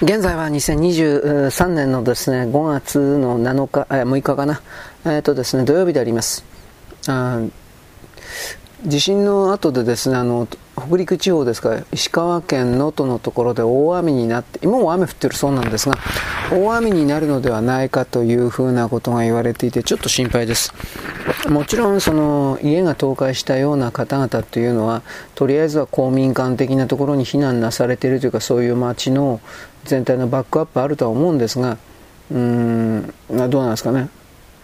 現在は2023年のですね、5月の7日、え6日かな、え、ー、とですね、土曜日であります。あ地震の後でですね、あの、北陸地方ですか石川県能登のところで大雨になって、今も雨降ってるそうなんですが、大雨になるのではないかというふうなことが言われていて、ちょっと心配です。もちろん、その、家が倒壊したような方々というのは、とりあえずは公民館的なところに避難なされているというか、そういう街の全体のバックアップあるとは思うんですが、うーん、どうなんですかね。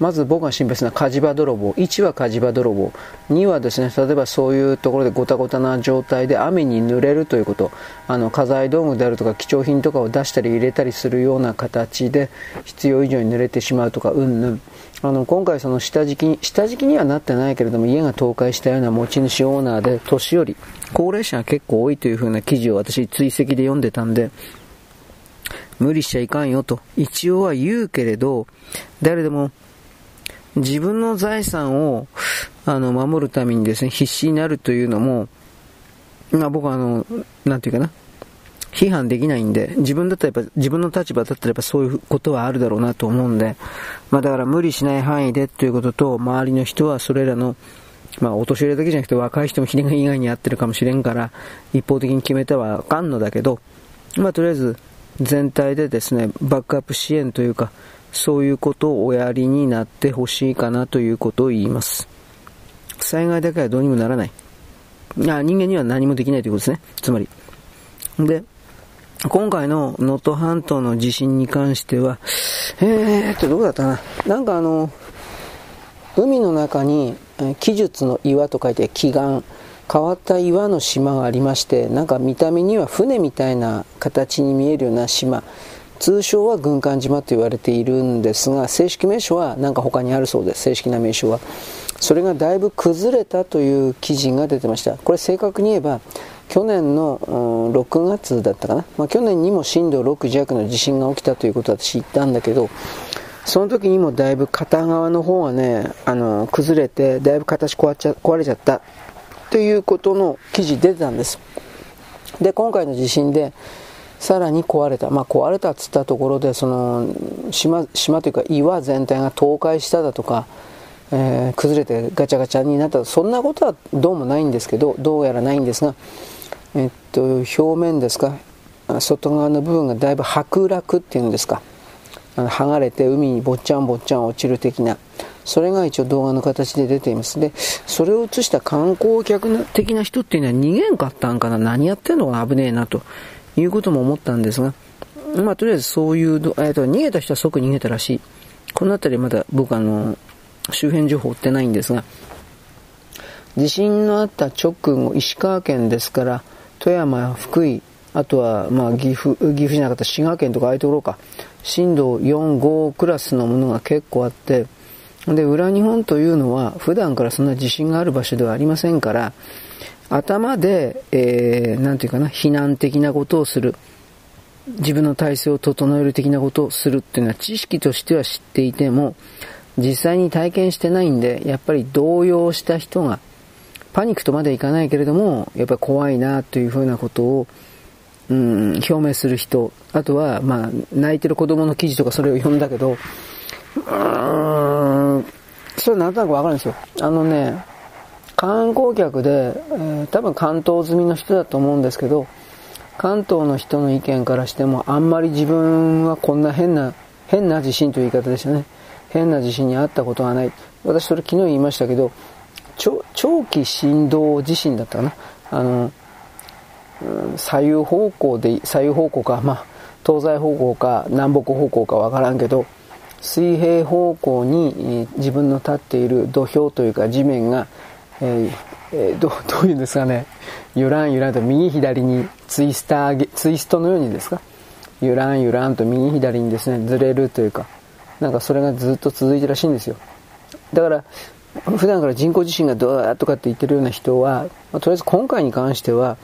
まず僕が心配するのは火事場泥棒。1は火事場泥棒。2はですね、例えばそういうところでごたごたな状態で雨に濡れるということ。あの、家財道具であるとか貴重品とかを出したり入れたりするような形で必要以上に濡れてしまうとか、うんぬん。あの、今回その下敷きに、下敷きにはなってないけれども家が倒壊したような持ち主オーナーで年寄り、高齢者が結構多いというふうな記事を私追跡で読んでたんで、無理しちゃいかんよと。一応は言うけれど、誰でも自分の財産を、あの、守るためにですね、必死になるというのも、まあ僕はあの、なんていうかな、批判できないんで、自分だったらやっぱ、自分の立場だったらやっぱそういうことはあるだろうなと思うんで、まあだから無理しない範囲でということと、周りの人はそれらの、まあお年寄りだけじゃなくて若い人もひねが以外にやってるかもしれんから、一方的に決めてはあかんのだけど、まあとりあえず全体でですね、バックアップ支援というか、そういうことをおやりになってほしいかなということを言います。災害だけはどうにもならない。いや、人間には何もできないということですね。つまり。で、今回の能登半島の地震に関しては、えーっと、どこだったな。なんかあの、海の中に、記述の岩と書いて奇岩、変わった岩の島がありまして、なんか見た目には船みたいな形に見えるような島。通称は軍艦島と言われているんですが、正式名称はなんか他にあるそうです、正式な名称は。それがだいぶ崩れたという記事が出てました。これ正確に言えば、去年の、6月だったかな、まあ、去年にも震度6弱の地震が起きたということは私言ったんだけど、その時にもだいぶ片側の方がね、あの、崩れて、だいぶ形壊ちゃ壊れちゃったということの記事出てたんです。で、今回の地震で、さらに壊れた。まあ、壊れたっつったところで、その、島、島というか岩全体が倒壊しただとか、えー、崩れてガチャガチャになったそんなことはどうもないんですけど、どうやらないんですが、えっと、表面ですか、外側の部分がだいぶ剥落っていうんですか、剥がれて海にぼっちゃんぼっちゃん落ちる的な、それが一応動画の形で出ています。で、それを映した観光客的な人っていうのは逃げんかったんかな、何やってんのか危ねえなと。いうことも思ったんですが、まあ、とりあえずそういう、えっと、逃げた人は即逃げたらしい。この辺りまだ僕あの、周辺情報追ってないんですが、地震のあった直後、石川県ですから、富山や福井、あとは、まあ、岐阜、岐阜じゃなかった滋賀県とかああいうところか、震度4、5クラスのものが結構あって、で、裏日本というのは、普段からそんな地震がある場所ではありませんから、頭で、えー、なんていうかな、避難的なことをする。自分の体制を整える的なことをするっていうのは知識としては知っていても、実際に体験してないんで、やっぱり動揺した人が、パニックとまでいかないけれども、やっぱり怖いなというふうなことを、うん、表明する人。あとは、まあ、泣いてる子供の記事とかそれを読んだけど、うーん、それなんとなくわかるんですよ。あのね、観光客で、えー、多分関東済みの人だと思うんですけど、関東の人の意見からしても、あんまり自分はこんな変な、変な地震という言い方ですよね。変な地震にあったことはない。私それ昨日言いましたけど、長期振動地震だったかな。あの、左右方向で、左右方向か、まあ、東西方向か南北方向かわからんけど、水平方向に自分の立っている土俵というか地面がえー、ど どういうんですかね、ゆらんゆらんと右左にツイスター、ツイストのようにですか、ゆらんゆらんと右左にですね、ずれるというか、なんかそれがずっと続いてるらしいんですよ。だから、普段から人工地震がどうだとかって言ってるような人は、まあ、とりあえず今回に関しては、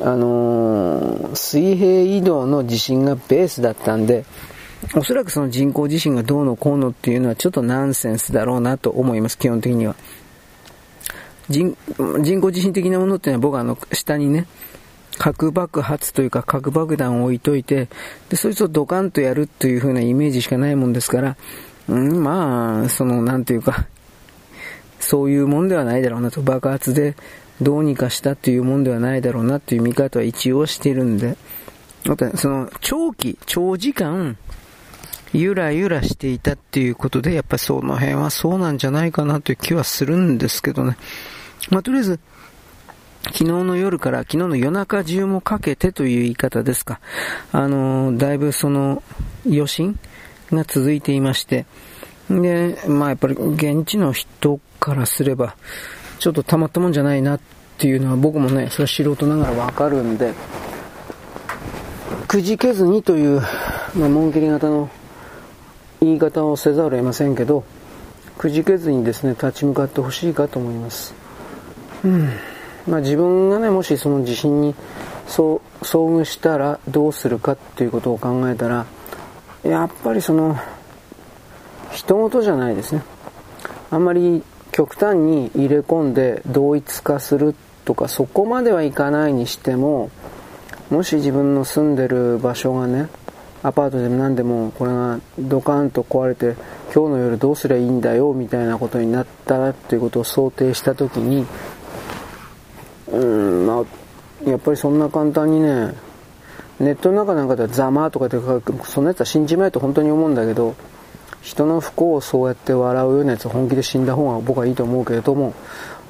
あのー、水平移動の地震がベースだったんで、おそらくその人工地震がどうのこうのっていうのはちょっとナンセンスだろうなと思います、基本的には。人人工地震的なものっていうのは僕はあの下にね、核爆発というか核爆弾を置いといて、で、そいつをドカンとやるという風なイメージしかないもんですから、ん、まあ、その、なんていうか、そういうもんではないだろうなと、爆発でどうにかしたっていうもんではないだろうなという見方は一応してるんで、また、その、長期、長時間、ゆらゆらしていたっていうことで、やっぱりその辺はそうなんじゃないかなという気はするんですけどね。まあ、とりあえず、昨日の夜から昨日の夜中中もかけてという言い方ですか。あのだいぶその余震が続いていまして、で、まあやっぱり現地の人からすれば、ちょっとたまったもんじゃないなっていうのは僕もね、それは素人ながらわかるんで、くじけずにという、まあ、紋切り型の言い方をせざるを得ませんけど、くじけずにですね、立ち向かってほしいかと思います。うん。まあ、自分がね、もしその地震に遭遇したらどうするかっていうことを考えたら、やっぱりその、人事じゃないですね。あんまり極端に入れ込んで同一化するとか、そこまではいかないにしても、もし自分の住んでる場所がね、アパートでも何でもこれがドカンと壊れて今日の夜どうすりゃいいんだよみたいなことになったらっていうことを想定した時にうんまあやっぱりそんな簡単にねネットの中なんかではざまとかって書くそんなやつは信じまいと本当に思うんだけど人の不幸をそうやって笑うようなやつ本気で死んだ方が僕はいいと思うけれども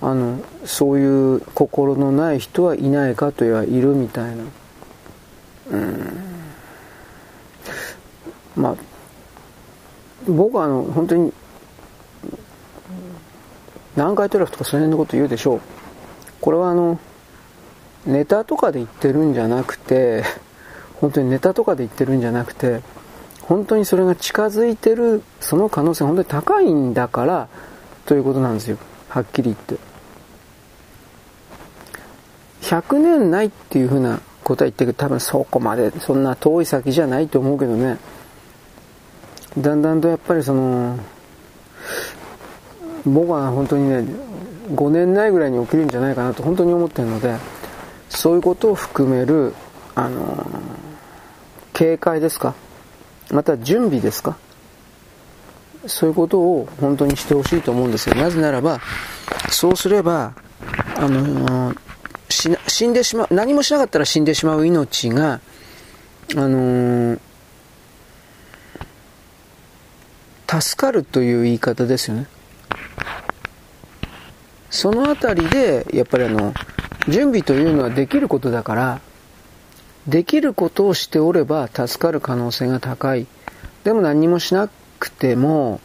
あのそういう心のない人はいないかといえばいるみたいな。うん。まあ僕はあの本当に南海トラフとかその辺のこと言うでしょう。これはあのネタとかで言ってるんじゃなくて本当にネタとかで言ってるんじゃなくて本当にそれが近づいてるその可能性本当に高いんだからということなんですよ。はっきり言って。100年ないっていうふうなことは言ってるけど多分そこまでそんな遠い先じゃないと思うけどね。だんだんとやっぱりその僕は本当にね5年内ぐらいに起きるんじゃないかなと本当に思ってるのでそういうことを含める、あの、警戒ですか？また準備ですか？そういうことを本当にしてほしいと思うんですよ。なぜならばそうすれば、あの、死んでしまう何もしなかったら死んでしまう命が、あのー、助かるという言い方ですよねそのあたりで、やっぱりあの、準備というのはできることだから、できることをしておれば助かる可能性が高い。でも何もしなくても、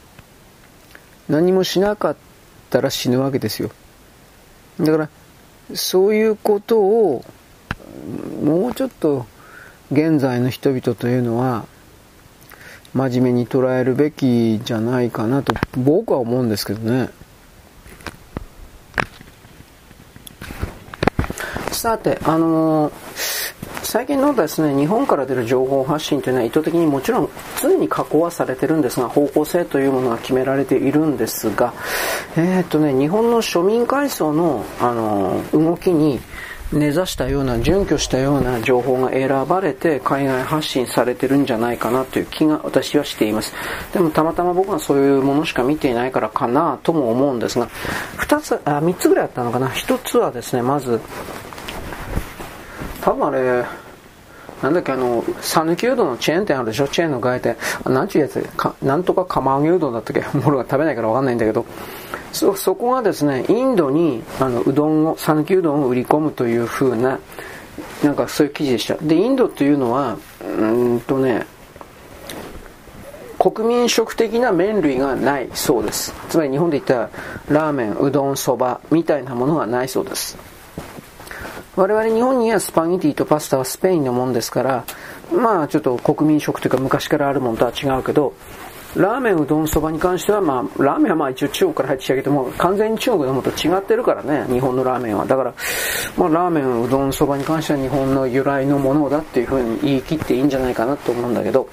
何もしなかったら死ぬわけですよ。だから、そういうことを、もうちょっと現在の人々というのは、真面目に捉えるべきじゃないかなと僕は思うんですけどね。さて、あのー、最近のですね、日本から出る情報発信というのは意図的にもちろん常に加工はされてるんですが、方向性というものが決められているんですが、えー、っとね、日本の庶民階層の、あのー、動きに、根ざしたような、準拠したような情報が選ばれて海外発信されてるんじゃないかなという気が私はしています。でもたまたま僕はそういうものしか見ていないからかなとも思うんですが、二つ、あ、三つぐらいあったのかな。一つはですね、まず、多分あれ、なんだっけ、あの、讃岐うどんのチェーン店あるでしょ？チェーンの外店。なんちゅうやつか、なんとか釜揚げうどんだったっけ？ものが食べないからわかんないんだけど、そ、そこがですね、インドに、あの、うどんを、讃岐うどんを売り込むという風な、なんかそういう記事でした。で、インドっていうのは、うんとね、国民食的な麺類がないそうです。つまり日本で言ったらラーメン、うどん、そばみたいなものがないそうです。我々日本にはスパゲティとパスタはスペインのもんですから、まあちょっと国民食というか昔からあるものとは違うけど、ラーメン、うどん、そばに関しては、まあ、ラーメンはまあ一応中国から入ってきたけども、完全に中国のものと違ってるからね、日本のラーメンは。だから、まあ、ラーメン、うどん、そばに関しては日本の由来のものだっていうふうに言い切っていいんじゃないかなと思うんだけど、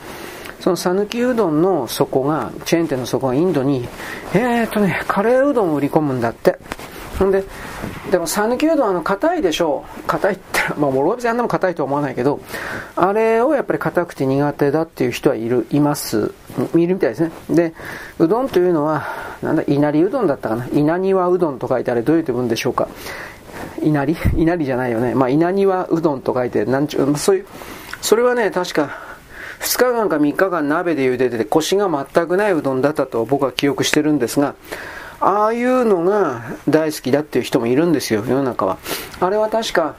その讃岐うどんの底が、チェーン店の底がインドに、えーとね、カレーうどんを売り込むんだって。ほんで、でも讃岐うどんあの硬いでしょう。硬いって、まあ、諸別あんなも硬いとは思わないけど、あれをやっぱり硬くて苦手だっていう人はいる、います。いるみたいですね。で、うどんというのは、なんだ、稲荷うどんだったかな。稲庭うどんと書いてあれどういう文でしょうか。稲荷？稲荷じゃないよね。まあ、稲庭うどんと書いて、なんちゅう、そういう、それはね、確か、2日間か3日間鍋で茹でてて、コシが全くないうどんだったと僕は記憶してるんですが、ああいうのが大好きだっていう人もいるんですよ、世の中は。あれは確か、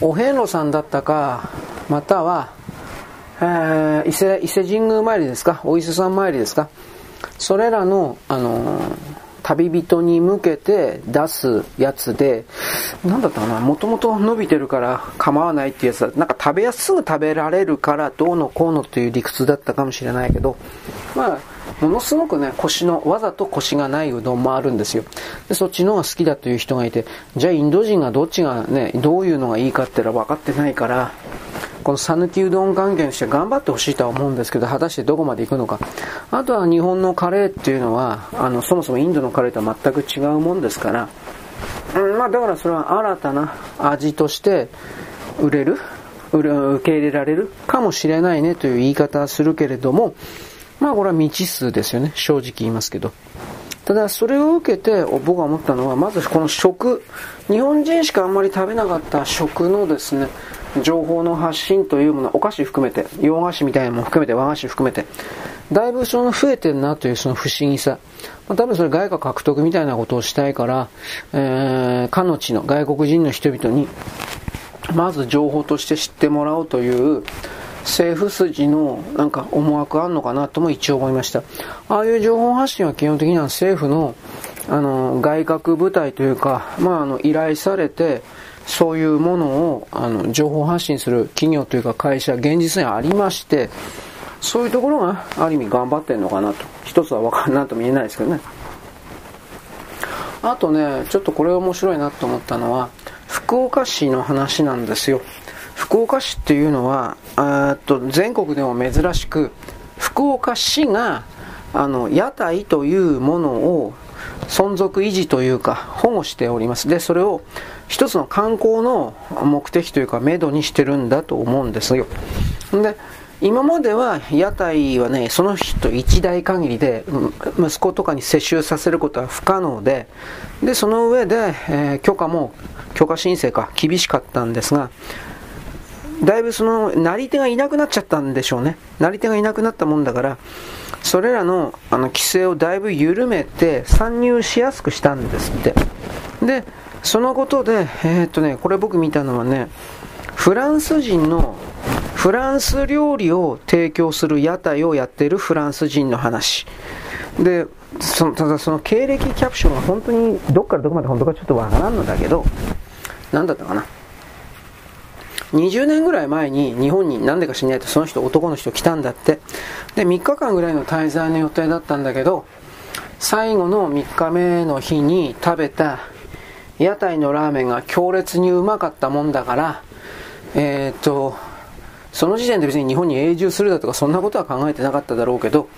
お遍路さんだったか、または、えー、伊勢伊勢神宮参りですか、お伊勢さん参りですか、それらの、あのー、旅人に向けて出すやつで、なんだったかな、もともと伸びてるから構わないっていうやつだ。なんか食べやすぐ食べられるからどうのこうのっていう理屈だったかもしれないけど、まあ、ものすごくね、腰の、わざと腰がないうどんもあるんですよ。で、そっちの方が好きだという人がいて、じゃあインド人がどっちがね、どういうのがいいかってのは分かってないから、この讃岐うどん関係にして頑張ってほしいとは思うんですけど、果たしてどこまで行くのか。あとは日本のカレーっていうのは、あの、そもそもインドのカレーとは全く違うもんですから、うん、まあだからそれは新たな味として売れる受け入れられるかもしれないねという言い方はするけれども、まあこれは未知数ですよね。正直言いますけど。ただそれを受けて僕が思ったのは、まずこの食、日本人しかあんまり食べなかった食のですね、情報の発信というもの、お菓子含めて、洋菓子みたいなのも含めて、和菓子含めて、だいぶその増えてるなというその不思議さ。まあ、多分それ外貨獲得みたいなことをしたいから、えー、かの地の外国人の人々に、まず情報として知ってもらおうという、政府筋のなんか思惑あんのかなとも一応思いました。ああいう情報発信は基本的には政府のあの外郭部隊というか、まあ、あの依頼されて、そういうものをあの情報発信する企業というか会社、現実にありまして、そういうところがある意味頑張ってんのかなと。一つはわかんないとも言えないですけどね。あとね、ちょっとこれ面白いなと思ったのは、福岡市の話なんですよ。福岡市っていうのは、と全国でも珍しく、福岡市があの屋台というものを存続維持というか保護しております。で、それを一つの観光の目的というか、目処にしてるんだと思うんですよ。で、今までは屋台はね、その人一代限りで、息子とかに接収させることは不可能で、で、その上で、えー、許可も、許可申請か、厳しかったんですが、だいぶその、なり手がいなくなっちゃったんでしょうね。なり手がいなくなったもんだから、それらのあの規制をだいぶ緩めて参入しやすくしたんですって。で、そのことで、えー、っとね、これ僕見たのはね、フランス人のフランス料理を提供する屋台をやっているフランス人の話。で、そのただその経歴キャプションが本当にどっからどこまで本当かちょっとわからんのだけど、何だったかな。20年ぐらい前に日本に何でか知らないとその人男の人来たんだって。で3日間ぐらいの滞在の予定だったんだけど最後の3日目の日に食べた屋台のラーメンが強烈にうまかったもんだからえっ、とその時点で別に日本に永住するだとかそんなことは考えてなかっただろうけど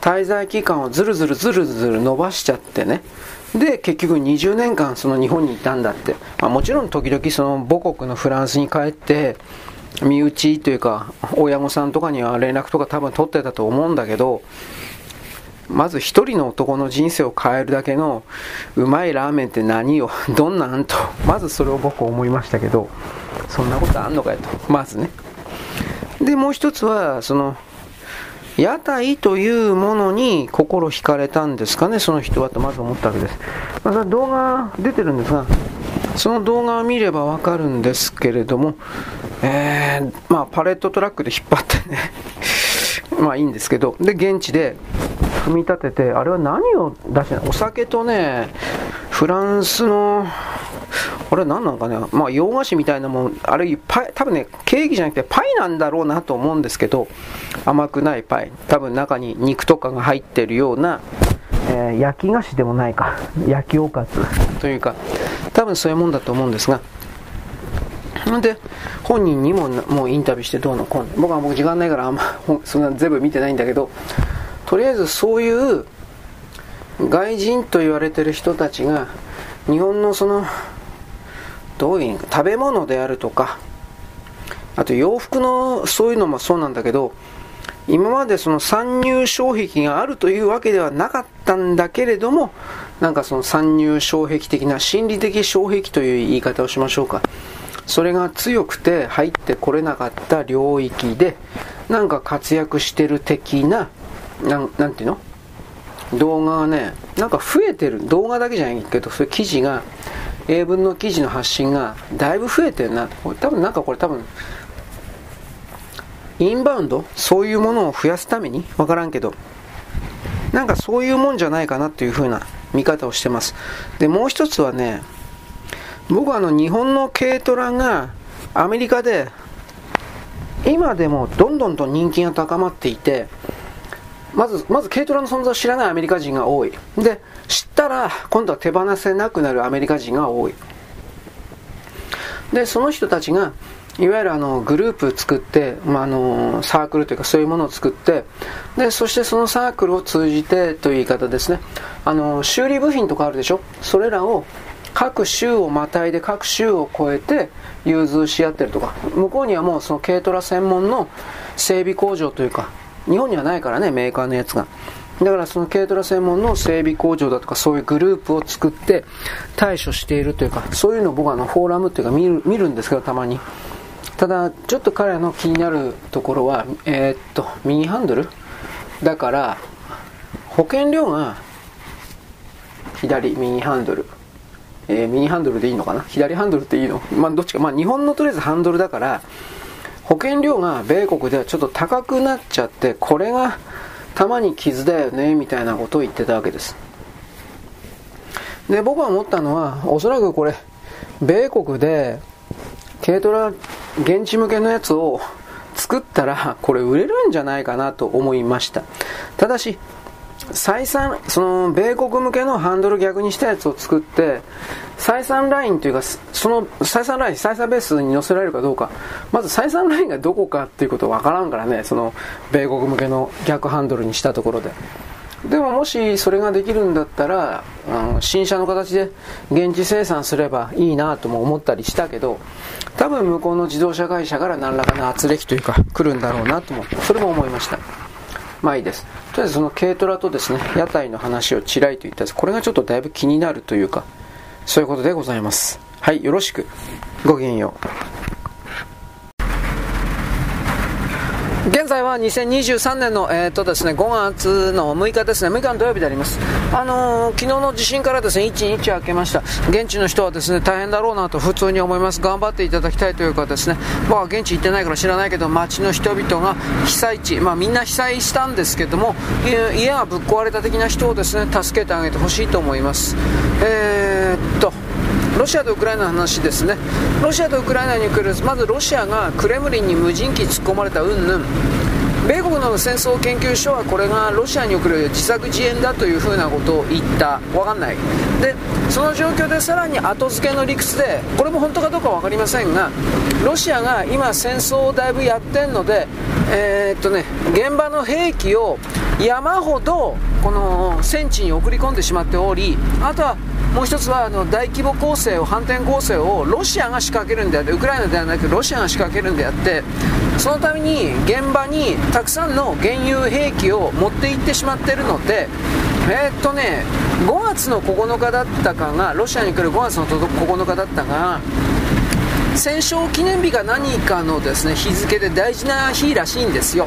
滞在期間をずるずるずるずる伸ばしちゃってねで、結局20年間その日本にいたんだって。まあ、もちろん時々その母国のフランスに帰って、身内というか、親御さんとかには連絡とか多分取ってたと思うんだけど、まず一人の男の人生を変えるだけのうまいラーメンって何よ、どんなんと、まずそれを僕思いましたけど、そんなことあんのかよと、まずね。で、もう一つは、その、屋台というものに心惹かれたんですかね、その人はとまず思ったわけです。まあ、動画出てるんですが、その動画を見ればわかるんですけれども、えー、まあ、パレットトラックで引っ張ってね まあいいんですけど、で、現地で組み立てて、あれは何を出してないお酒とね、フランスのこれ何なんかね、まあ、洋菓子みたいなもん、あれ、パイ、多分ね、ケーキじゃなくてパイなんだろうなと思うんですけど、甘くないパイ。多分中に肉とかが入ってるような、えー、焼き菓子でもないか。焼きおかずというか、多分そういうもんだと思うんですが、で、本人にももうインタビューしてどうのこうの。僕はもう時間ないからあんまそんな全部見てないんだけど、とりあえずそういう外人と言われてる人たちが日本のそのどういう食べ物であるとか。あと洋服のそういうのもそうなんだけど今までその参入障壁があるというわけではなかったんだけれどもなんかその参入障壁的な心理的障壁という言い方をしましょうか。それが強くて入ってこれなかった領域でなんか活躍してる的ななんなんていうの？動画がねなんか増えてる。動画だけじゃないけどそういう記事が英文の記事の発信がだいぶ増えてるな。多分なんかこれ多分インバウンド？そういうものを増やすために？分からんけど。なんかそういうもんじゃないかなっていう風な見方をしてます。でもう一つはね僕はあの日本の軽トラがアメリカで今でもどんどんと人気が高まっていてまず、まず軽トラの存在を知らないアメリカ人が多い。で、知ったら今度は手放せなくなるアメリカ人が多い。で、その人たちが、いわゆるあのグループ作って、まあ、あのサークルというかそういうものを作ってでそしてそのサークルを通じてという言い方ですね。あの修理部品とかあるでしょ？それらを各州をまたいで各州を越えて融通し合ってるとか。向こうにはもうその軽トラ専門の整備工場というか日本にはないからねメーカーのやつが。だからその軽トラ専門の整備工場だとかそういうグループを作って対処しているというかそういうのを僕はあのフォーラムっていうか見る見るんですけどたまに。ただちょっと彼の気になるところはえー、っとミニハンドル？だから保険料が左ミニハンドル。えー、右ハンドルでいいのかな？左ハンドルっていいの？まあどっちか。まあ日本のとりあえずハンドルだから、保険料が米国ではちょっと高くなっちゃって、これが玉に傷だよね、みたいなことを言ってたわけです。で、僕は思ったのは、おそらくこれ、米国で軽トラ現地向けのやつを作ったら、これ売れるんじゃないかなと思いました。ただし、採算、その、米国向けのハンドル逆にしたやつを作って、採算ラインというか、その採算ライン、採算ベースに載せられるかどうか、まず採算ラインがどこかっていうことわからんからね、その、米国向けの逆ハンドルにしたところで。でももしそれができるんだったら、うん、新車の形で現地生産すればいいなとも思ったりしたけど、多分向こうの自動車会社から何らかの圧力というか来るんだろうなとも、それも思いました。まあいいです。とりあえずその軽トラとですね、屋台の話をちらりと言ったんです。これがちょっとだいぶ気になるというか、そういうことでございます。はい、よろしく。ごきげんよう。現在は2023年の、えーとですね、5月の6日ですね、6日の土曜日であります。あのー、昨日の地震からですね、1日明けました。現地の人はですね、大変だろうなと普通に思います。頑張っていただきたいというかですね、僕は現地行ってないから知らないけど、街の人々が被災地、まあみんな被災したんですけども、家がぶっ壊れた的な人をですね、助けてあげてほしいと思います。えー、っと、ロシアとウクライナの話ですね、ロシアとウクライナに来る、まずロシアがクレムリンに無人機突っ込まれた云々、米国の戦争研究所はこれがロシアに送る自作自演だというふうなことを言った、分かんない、でその状況でさらに後付けの理屈で、これも本当かどうか分かりませんが、ロシアが今、戦争をだいぶやってるので、えー、っとね、現場の兵器を山ほどこの戦地に送り込んでしまっており、あとはもう一つはあの大規模攻勢を反転攻勢をロシアが仕掛けるんであってウクライナではなくロシアが仕掛けるんであってそのために現場にたくさんの原油兵器を持って行ってしまっているのでえー、っとね5月の9日だったかがロシアに来る5月の9日だったが戦勝記念日が何かのですね日付で大事な日らしいんですよ。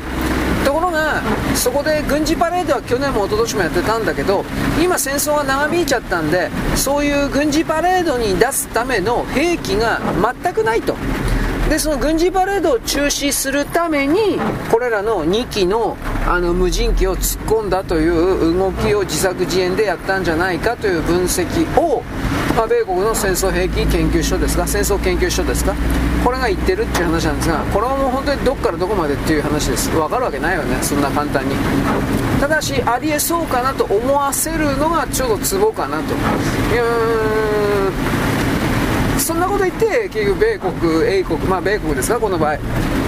ところがそこで軍事パレードは去年も一昨年もやってたんだけど今戦争が長引いちゃったんでそういう軍事パレードに出すための兵器が全くないと。でその軍事パレードを中止するためにこれらの2機のあの無人機を突っ込んだという動きを自作自演でやったんじゃないかという分析を、まあ、米国の戦争兵器研究所ですか戦争研究所ですかこれが言ってるっていう話なんですがこれはもう本当にどこからどこまでっていう話です。分かるわけないよねそんな簡単に。ただしありえそうかなと思わせるのがちょっとツボかなと。いうそんなこと言って結局米国、英国、まあ、米国ですかこの場合。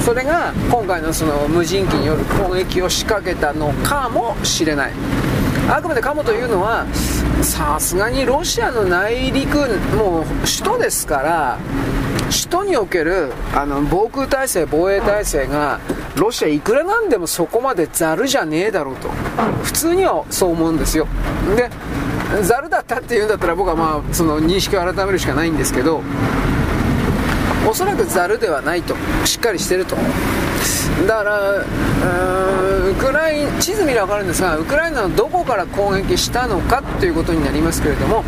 それが今回のその無人機による攻撃を仕掛けたのかもしれない。あくまでかもというのはさすがにロシアの内陸もう首都ですから首都におけるあの防空体制防衛体制がロシアいくらなんでもそこまでざるじゃねえだろうと。普通にはそう思うんですよ。でざるだったっていうんだったら僕はまあその認識を改めるしかないんですけどおそらくざるではないとしっかりしてると。だからウクライ地図見れば分かるんですがウクライナのどこから攻撃したのかということになりますけれども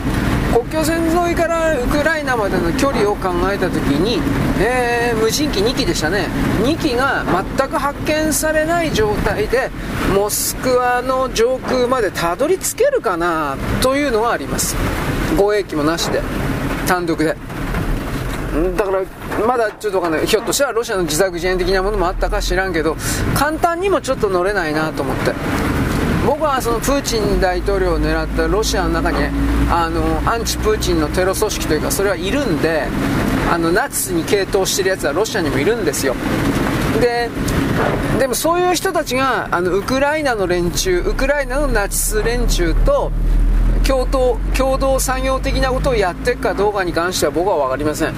国境線沿いからウクライナまでの距離を考えた時に、えー、無人機2機でしたね。2機が全く発見されない状態でモスクワの上空までたどり着けるかなというのはあります。護衛機もなしで。単独で。だからまだちょっとわかんない。ひょっとしたらロシアの自作自演的なものもあったか知らんけど簡単にもちょっと乗れないなと思って。僕はそのプーチン大統領を狙ったロシアの中にあのアンチプーチンのテロ組織というかそれはいるんであのナチスに傾倒しているやつはロシアにもいるんですよ。ででもそういう人たちがあのウクライナの連中ウクライナのナチス連中と共同共同作業的なことをやっていくかどうかに関しては僕は分かりません。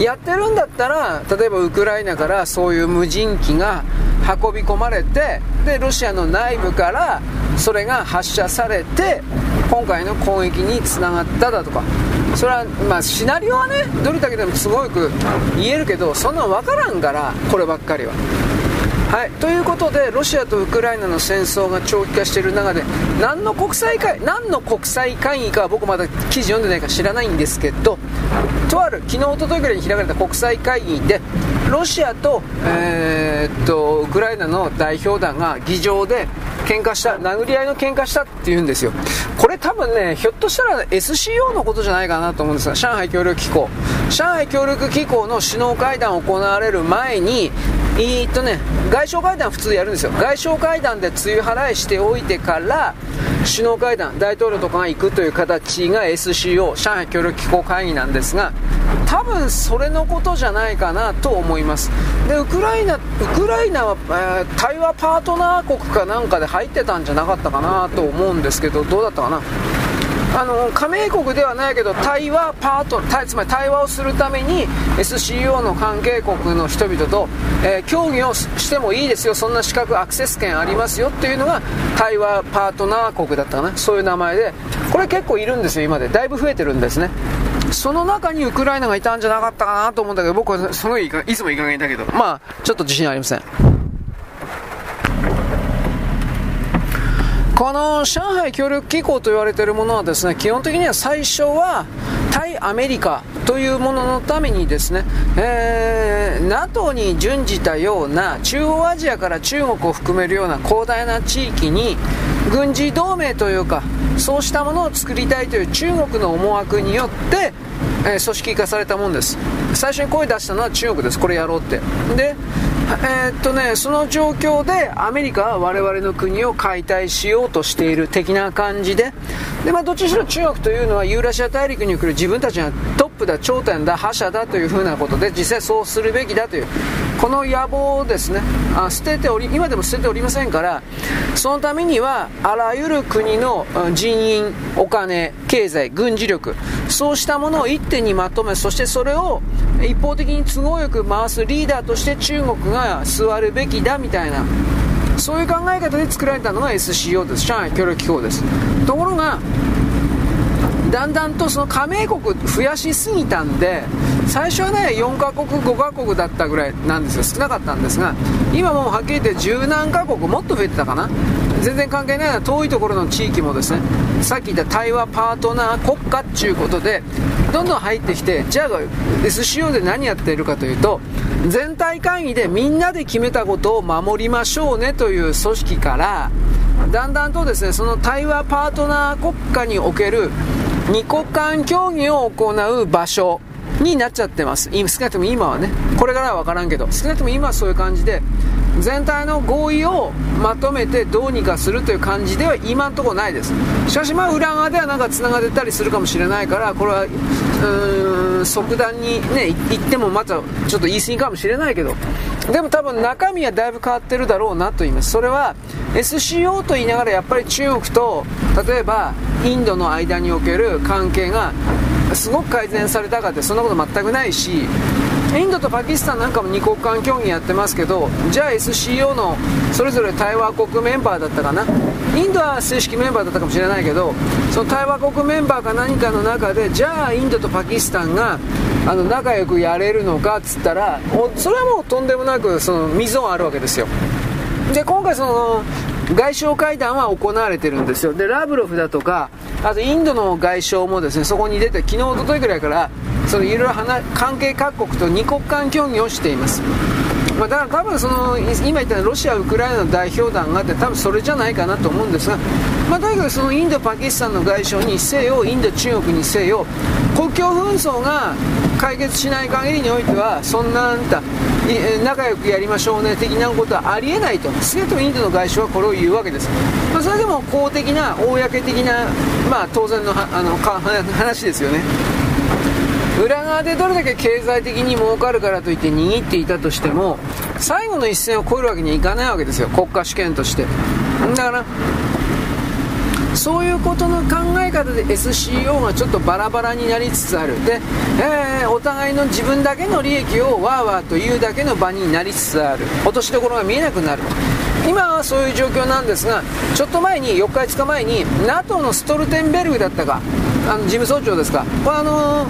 やってるんだったら例えばウクライナからそういう無人機が運び込まれてでロシアの内部からそれが発射されて今回の攻撃につながっただとか。それはまあシナリオはねどれだけでもすごく言えるけどそんなの分からんからこればっかりは。はい、ということでロシアとウクライナの戦争が長期化している中で何の国際会何の国際会議かは僕まだ記事読んでないか知らないんですけどとある昨日おとといぐらいに開かれた国際会議でロシアと,、えー、っとウクライナの代表団が議場で喧嘩した殴り合いの喧嘩したっていうんですよ。これ多分ねひょっとしたら SCO のことじゃないかなと思うんですが上海協力機構。上海協力機構の首脳会談行われる前にえー、っとね外相会談普通やるんですよ。外相会談で梅雨払いしておいてから首脳会談大統領とかが行くという形が SCO 上海協力機構会議なんですが多分それのことじゃないかなと思います。でウクライナウクライナは、えー、対話パートナー国かなんかで入ってたんじゃなかったかなと思うんですけどどうだったかな？あの加盟国ではないけど対話パートつまり対話をするために SCO の関係国の人々と、えー、協議をしてもいいですよ。そんな資格アクセス権ありますよっていうのが対話パートナー国だったかな。そういう名前で。これ結構いるんですよ今で。だいぶ増えてるんですね。その中にウクライナがいたんじゃなかったかなと思うんだけど僕はすごいいつもいい加減だけど。まあちょっと自信ありません。この上海協力機構と言われているものはですね基本的には最初は対アメリカというもののためにですね、えー、NATO に準じたような中央アジアから中国を含めるような広大な地域に軍事同盟というかそうしたものを作りたいという中国の思惑によってえー、組織化されたもんです。最初に声出したのは中国です。これやろうって。でえー、っとねその状況でアメリカは我々の国を解体しようとしている的な感じでで、まあ、どっちにしろ中国というのはユーラシア大陸に来る自分たちがトップだ頂点だ覇者だというふうなことで実際そうするべきだという。この野望をですねあ捨てており今でも捨てておりませんからそのためにはあらゆる国の人員お金経済軍事力そうしたものを一手にまとめそしてそれを一方的に都合よく回すリーダーとして中国が座るべきだみたいなそういう考え方で作られたのが SCO です。上海協力機構です。ところがだんだんとその加盟国増やしすぎたんで最初はね4カ国5カ国だったぐらいなんですよ。少なかったんですが今もうはっきり言って十何カ国もっと増えてたかな。全然関係ないのは遠いところの地域もですねさっき言った対話パートナー国家っていうことでどんどん入ってきてじゃあ SCO で何やっているかというと全体会議でみんなで決めたことを守りましょうねという組織からだんだんとですねその対話パートナー国家における2国間協議を行う場所になっちゃってます。少なくとも今はね。これからは分からんけど。少なくとも今はそういう感じで全体の合意をまとめてどうにかするという感じでは今のところないです。しかしまあ裏側ではなんかつながってたりするかもしれないからこれはうーん即断にね言ってもまたちょっと言い過ぎかもしれないけど。でも多分中身はだいぶ変わってるだろうなと言います。それは SCO と言いながらやっぱり中国と例えばインドの間における関係がすごく改善されたかってそんなこと全くないしインドとパキスタンなんかも2国間協議やってますけどじゃあ SCO のそれぞれ対話国メンバーだったかな？インドは正式メンバーだったかもしれないけどその対話国メンバーか何かの中でじゃあインドとパキスタンがあの仲良くやれるのかっつったらそれはもうとんでもなくその溝あるわけですよ。で今回その外相会談は行われてるんですよ。でラブロフだとかあとインドの外相もですねそこに出て昨日おとといぐらいからそのいろいろ関係各国と二国間協議をしています。まあ、だから多分その今言ったロシア、ウクライナの代表団があって多分それじゃないかなと思うんですが、まあ、とにかくそのインド、パキスタンの外相にせよインド、中国にせよ国境紛争が解決しない限りにおいてはそんなあんた仲良くやりましょうね的なことはありえないと全てインドの外相はこれを言うわけです、まあ、それでも公的な公的な、まあ、当然のあの話ですよね。裏側でどれだけ経済的に儲かるからといって握っていたとしても最後の一線を越えるわけにはいかないわけですよ。国家主権として。だからそういうことの考え方で SCO がちょっとバラバラになりつつある。で、えー、お互いの自分だけの利益をわーわーというだけの場になりつつある。落としどころが見えなくなる。今はそういう状況なんですがちょっと前に4日5日前に NATO のストルテンベルグだったか。あの事務総長ですか。これあの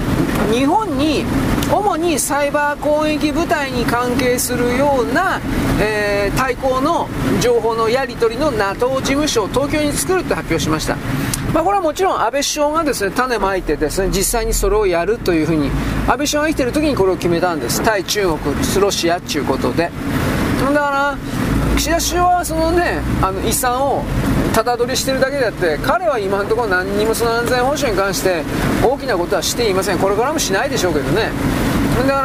ー、日本に主にサイバー攻撃部隊に関係するような、えー、対抗の情報のやり取りの NATO 事務所を東京に作るって発表しました、まあ、これはもちろん安倍首相がですね種まいてですね実際にそれをやるというふうに安倍首相が生きてる時にこれを決めたんです。対中国ロシアということで。だから岸田首相はそのねあの遺産をただ取りしてるだけであって彼は今のところ何にもその安全保障に関して大きなことはしていませんこれからもしないでしょうけどねだか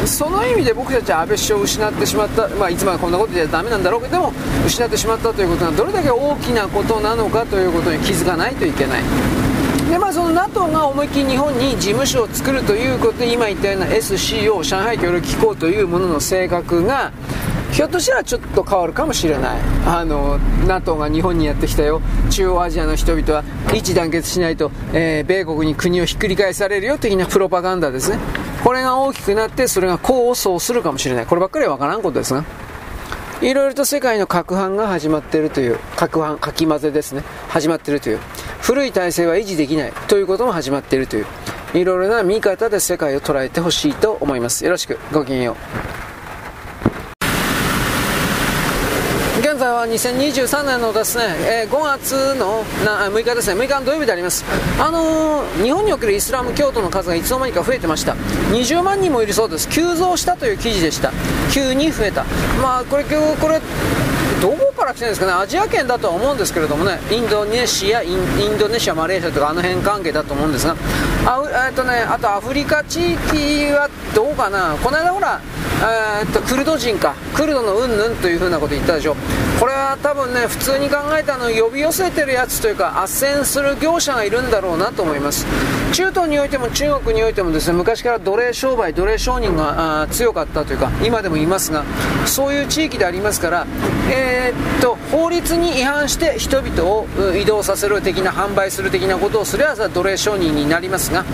らその意味で僕たちは安倍首相を失ってしまった、まあ、いつまでこんなことじゃダメなんだろうけども失ってしまったということがどれだけ大きなことなのかということに気づかないといけないでまあ、その NATO が思いっきり日本に事務所を作るということで今言ったような SCO 上海協力機構というものの性格がひょっとしたらちょっと変わるかもしれない。あの NATO が日本にやってきたよ。中央アジアの人々は一致団結しないと、えー、米国に国をひっくり返されるよ的なプロパガンダですね。これが大きくなってそれが功を奏するかもしれない。こればっかりは分からんことですが。いろいろと世界の核反が始まっているという核反かき混ぜですね。始まっているという。古い体制は維持できない。ということも始まっているという。いろいろな見方で世界を捉えてほしいと思います。よろしく。ごきげんよう現在は2023年のですね、えー、5月のな6日ですね、6日の土曜日であります。あのー、日本におけるイスラム教徒の数がいつの間にか増えてました。20万人もいるそうです。急増したという記事でした。急に増えた。まあ、これ、これ、どこから来てるんですかね、アジア圏だとは思うんですけれどもね、インドネシア、インドネシア、マレーシアとかあの辺関係だと思うんですが、あ,、えっとね、あとアフリカ地域はどうかな、この間ほら、えー、っとクルド人か。クルドのうんぬんというふうなこと言ったでしょ。これは多分ね普通に考えたのを呼び寄せてるやつというか斡旋する業者がいるんだろうなと思います。中東においても中国においてもですね昔から奴隷商売奴隷商人が強かったというか今でもいますがそういう地域でありますから、えー、っと法律に違反して人々を移動させる的な販売する的なことをすれば奴隷商人になりますが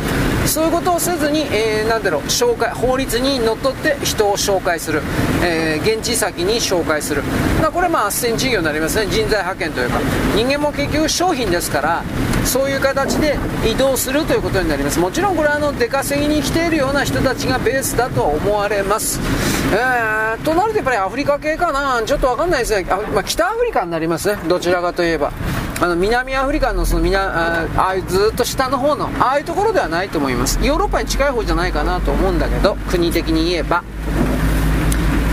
そういうことをせずに、えー、なんだろう紹介法律にのっとって人を紹介する、えー、現地先に紹介する、まあ、これはまあ斡旋事業になりますね。人材派遣というか。人間も結局商品ですからそういう形で移動するということになります。もちろんこれはあの出稼ぎに来ているような人たちがベースだと思われます、えー、となるとやっぱりアフリカ系かな。ちょっと分かんないですね、まあ、北アフリカになりますね。どちらかといえば。あの南アフリカのその南ああいうずっと下の方のああいうところではないと思います。ヨーロッパに近い方じゃないかなと思うんだけど国的に言えば。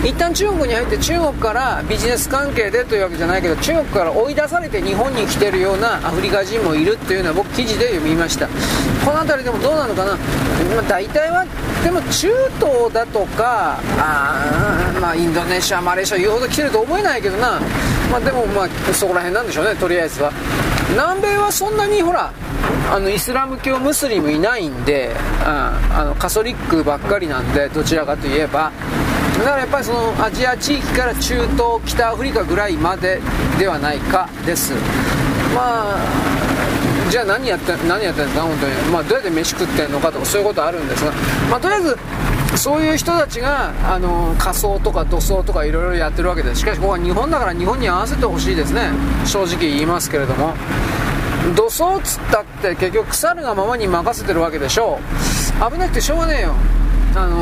一旦中国に入って中国からビジネス関係でというわけじゃないけど中国から追い出されて日本に来てるようなアフリカ人もいるっていうのは僕記事で読みました。この辺りでもどうなのかな、まあ、大体はでも中東だとかあ、まあ、インドネシアマレーシア言うほど来てると思えないけどな。まあ、でもまあそこら辺なんでしょうねとりあえずは。南米はそんなにほらあのイスラム教ムスリムいないんで、ああのカソリックばっかりなんでどちらかといえば。だからやっぱりそのアジア地域から中東北アフリカぐらいまでではないかです。まあじゃあ何やって何やってんですか本当に、まあ、どうやって飯食ってんのかとかそういうことあるんですが、まあ、とりあえずそういう人たちがあの仮装とか土葬とかいろいろやってるわけです。しかしここは日本だから日本に合わせてほしいですね。正直言いますけれども。土葬っつったって結局腐るがままに任せてるわけでしょう。危なくてしょうがねえよ。あの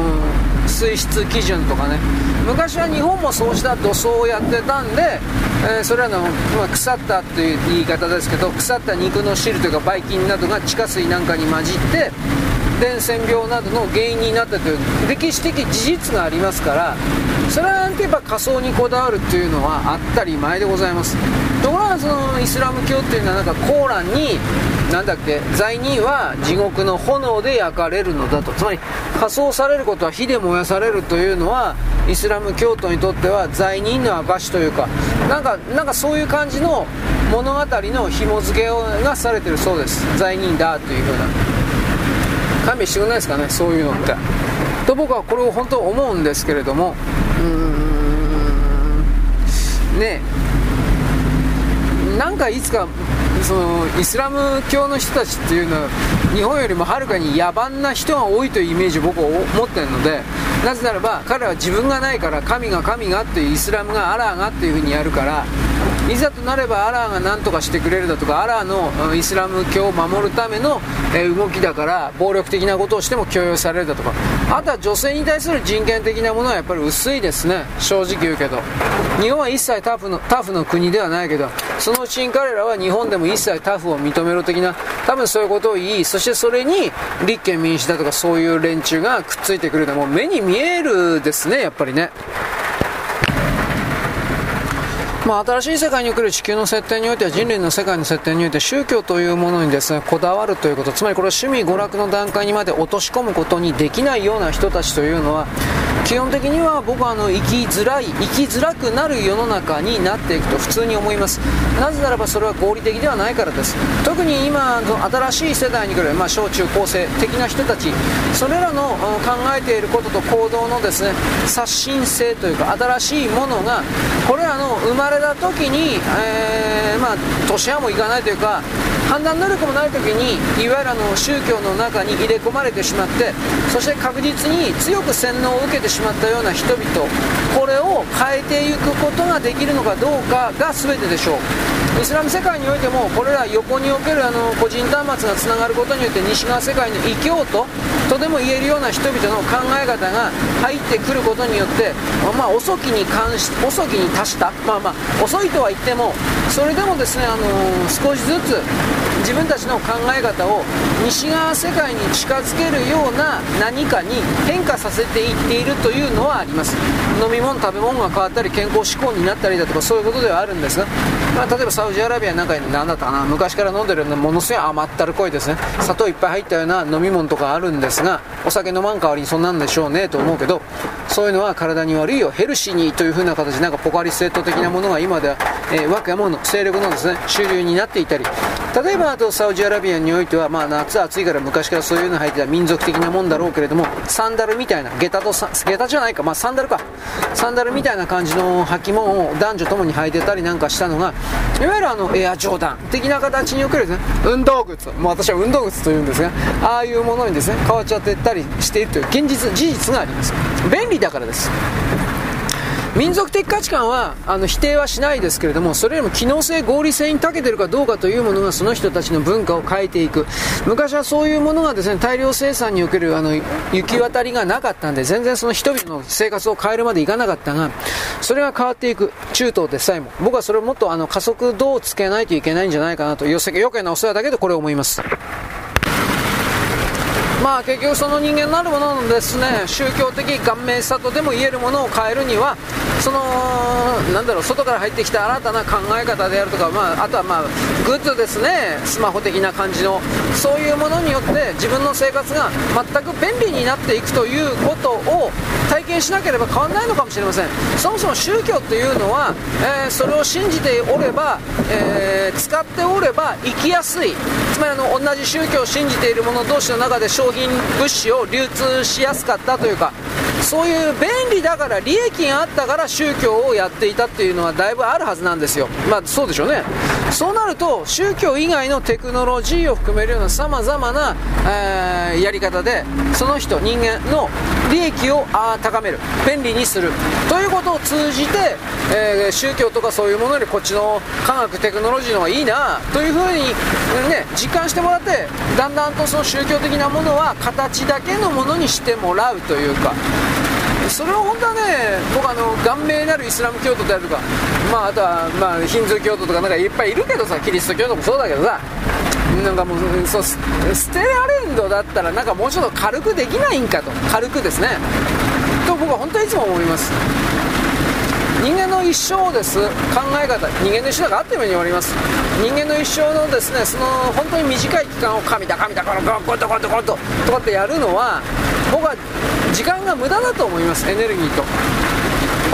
水質基準とかね。昔は日本もそうした土葬をやってたんで、えー、それらの、まあ、腐ったっていう言い方ですけど腐った肉の汁というかばい菌などが地下水なんかに混じって伝染病などの原因になったという歴史的事実がありますからそれはなんて言えば仮想にこだわるっていうのはあったり前でございます。ところがそのイスラム教っていうのはなんかコーランに何だっけ罪人は地獄の炎で焼かれるのだと。つまり仮装されることは火で燃やされるというのはイスラム教徒にとっては罪人の証というかなんかなんかそういう感じの物語の紐付けがされてるそうです。罪人だというふうな。勘弁してくれないですかねそういうのって。と僕はこれを本当思うんですけれどもうーんねなんかいつかそのイスラム教の人たちっていうのは日本よりもはるかに野蛮な人が多いというイメージを僕は持ってるのでなぜならば彼は自分がないから神が神がっていうイスラムがアラーがっていうふうにやるからいざとなればアラーが何とかしてくれるだとかアラーのイスラム教を守るための動きだから暴力的なことをしても強要されるだとか。あとは女性に対する人権的なものはやっぱり薄いですね。正直言うけど。日本は一切タフのタフの国ではないけどそのうちに彼らは日本でも一切タフを認めろ的な多分そういうことを言いそしてそれに立憲民主だとかそういう連中がくっついてくるのも目に見えるですねやっぱりね。まあ、新しい世界における地球の設定においては人類の世界の設定において宗教というものにですねこだわるということつまりこれは趣味娯楽の段階にまで落とし込むことにできないような人たちというのは基本的には僕はあの生きづらい生きづらくなる世の中になっていくと普通に思います。なぜならばそれは合理的ではないからです。特に今の新しい世代に来る、まあ、小中高生的な人たちそれらの考えていることと行動のですね刷新性というか新しいものがこれらの生まれた時に、えー、まあ年派もいかないというか判断能力もない時にいわゆるあの宗教の中に入れ込まれてしまってそして確実に強く洗脳を受けてしまったような人々これを変えていくことができるのかどうかが全てでしょう。イスラム世界においてもこれら横におけるあの個人端末がつながることによって西側世界の異教徒とでも言えるような人々の考え方が入ってくることによってまあ遅きに関し遅きに達したまあまあ遅いとは言ってもそれでもですね、あの、少しずつ自分たちの考え方を西側世界に近づけるような何かに変化させていっているというのはあります。飲み物食べ物が変わったり健康志向になったりだとかそういうことではあるんですが、まあ、例えばサウジアラビアなんかに何だったかな。昔から飲んでるようなものすごい甘ったる濃いですね。砂糖いっぱい入ったような飲み物とかあるんですがお酒飲まん代わりにそんなんでしょうねと思うけどそういうのは体に悪いよ。ヘルシーにというふうな形でなんかポカリスエット的なものが今では、えー、若者勢力のですね主流になっていたり例えばあとサウジアラビアにおいては、まあ、夏暑いから昔からそういうの履いてた民族的なもんだろうけれどもサンダルみたいな下駄と下駄じゃないか、まあ、サンダルか。サンダルみたいな感じの履き物を男女ともに履いてたりなんかしたのがいわゆるあのエアジョーダン的な形におけるですね。運動靴。もう私は運動靴というんですがああいうものにですね変わっちゃってたりしているという現実事実があります。便利だからです。民族的価値観はあの否定はしないですけれどもそれよりも機能性合理性に長けてるかどうかというものがその人たちの文化を変えていく。昔はそういうものがですね大量生産におけるあの行き渡りがなかったんで全然その人々の生活を変えるまでいかなかったがそれが変わっていく。中東でさえも。僕はそれをもっとあの加速度をつけないといけないんじゃないかなと余計なお世話だけどこれを思います。まあ結局その人間なるもののですね。宗教的顔面さとでも言えるものを変えるにはそのなんだろう外から入ってきた新たな考え方であるとか、まあ、あとはまあグッズですね。スマホ的な感じの。そういうものによって自分の生活が全く便利になっていくということを体験しなければ変わらないのかもしれません。そもそも宗教っていうのは、えー、それを信じておれば、えー、使っておれば生きやすい。つまりあの同じ宗教を信じている者同士の中で商品物資を流通しやすかったというかそういう便利だから利益があったから宗教をやっていたっていうのはだいぶあるはずなんですよ。まあそうでしょうね。そうなると宗教以外のテクノロジーを含めるようなさまざまな、えー、やり方でその人人間の利益をあ高める。便利にする。ということを通じて、えー、宗教とかそういうものよりこっちの科学テクノロジーの方がいいな。というふうに、ね、実感してもらってだんだんとその宗教的なものは形だけのものにしてもらうというか。それを本当はね僕あの顔面なるイスラム教徒であるとか、まあ、あとは、まあ、ヒンズー教徒とかなんかいっぱいいるけどさキリスト教徒もそうだけどさなんかもうそうステラレンドだったらなんかもうちょっと軽くできないんかと。軽くですね。と僕は本当にいつも思います。人間の一生です。考え方。人間の一生があってように終わります。人間の一生のですねその本当に短い期間を神だ神だこのゴッとゴッとゴッととかってやるのは僕は時間が無駄だと思います。エネルギーと。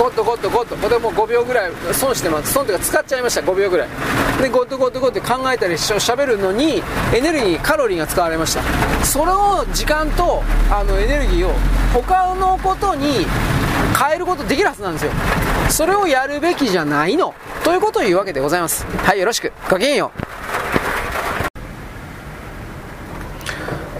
ゴッとゴッとゴッとこれもう5秒ぐらい損してます。損というか使っちゃいました。5秒ぐらい。でゴッとゴッとゴッと考えたりしゃべるのにエネルギーカロリーが使われました。それを時間とあのエネルギーを他のことに変えることできるはずなんですよ。それをやるべきじゃないの。ということを言うわけでございます。はいよろしく。ごきげんよう。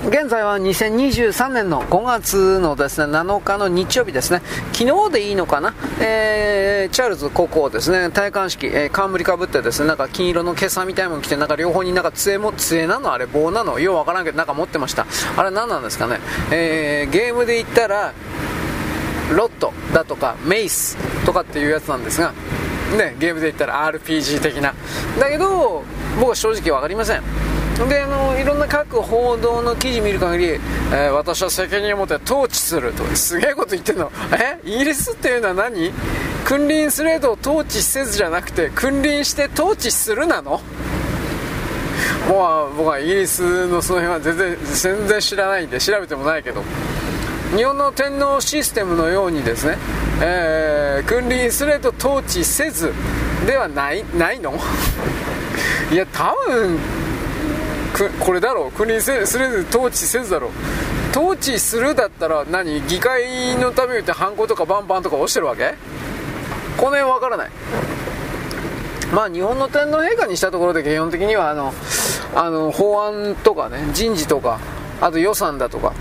現在は2023年の5月のですね7日の日曜日ですね。昨日でいいのかな、えー、チャールズ国王ですね。戴冠式、えー、冠かぶってですねなんか金色の今朝みたいなの着てなんか両方になんか杖も杖なの？あれ棒なの？ようわからんけどなんか持ってました。あれ何なんですかね、えー、ゲームで言ったらロットだとかメイスとかっていうやつなんですがねゲームで言ったら RPG 的な。だけど僕は正直分かりません。であのいろんな各報道の記事見る限り、えー、私は責任を持って統治すると。すげえこと言ってんの。え？イギリスっていうのは何？君臨すれど統治せずじゃなくて君臨して統治するなの？もう僕はイギリスのその辺は全然全然知らないんで調べてもないけど。日本の天皇システムのようにですね、えー、君臨すれど統治せずではない？ないの？いや多分これだろう。国すれず統治せずだろう。統治するだったら何？議会のために言ってハンコとかバンバンとか押してるわけ？この辺わからない。まあ日本の天皇陛下にしたところで基本的にはあのあの法案とかね人事とかあと予算だとか。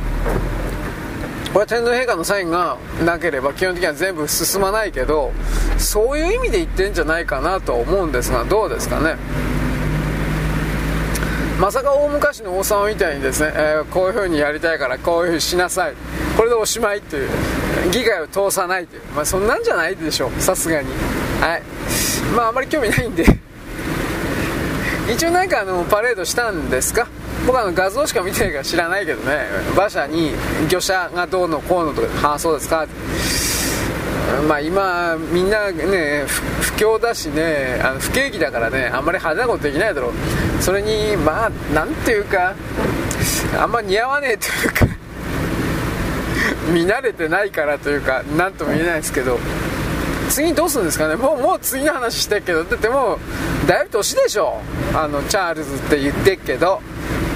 これは天皇陛下のサインがなければ基本的には全部進まないけどそういう意味で言ってんじゃないかなと思うんですがどうですかね？まさか大昔の王様みたいにですね、えー、こういう風にやりたいからこういう風にしなさい。これでおしまいという議会を通さないという、まあ、そんなんじゃないでしょうさすがに。はい。まああまり興味ないんで。一応なんかあのパレードしたんですか？僕あの画像しか見てないから知らないけどね。馬車に魚車がどうのこうのとかはあそうですかって。まあ今みんなね不況だしねあの不景気だからねあんまり派手なことできないだろう。それにまあなんていうかあんま似合わねえというか 見慣れてないからというか何とも言えないですけど。次どうするんですかね？もうもう次の話してるけど。だってもうだいぶ年でしょ。あのチャールズって言ってっけど。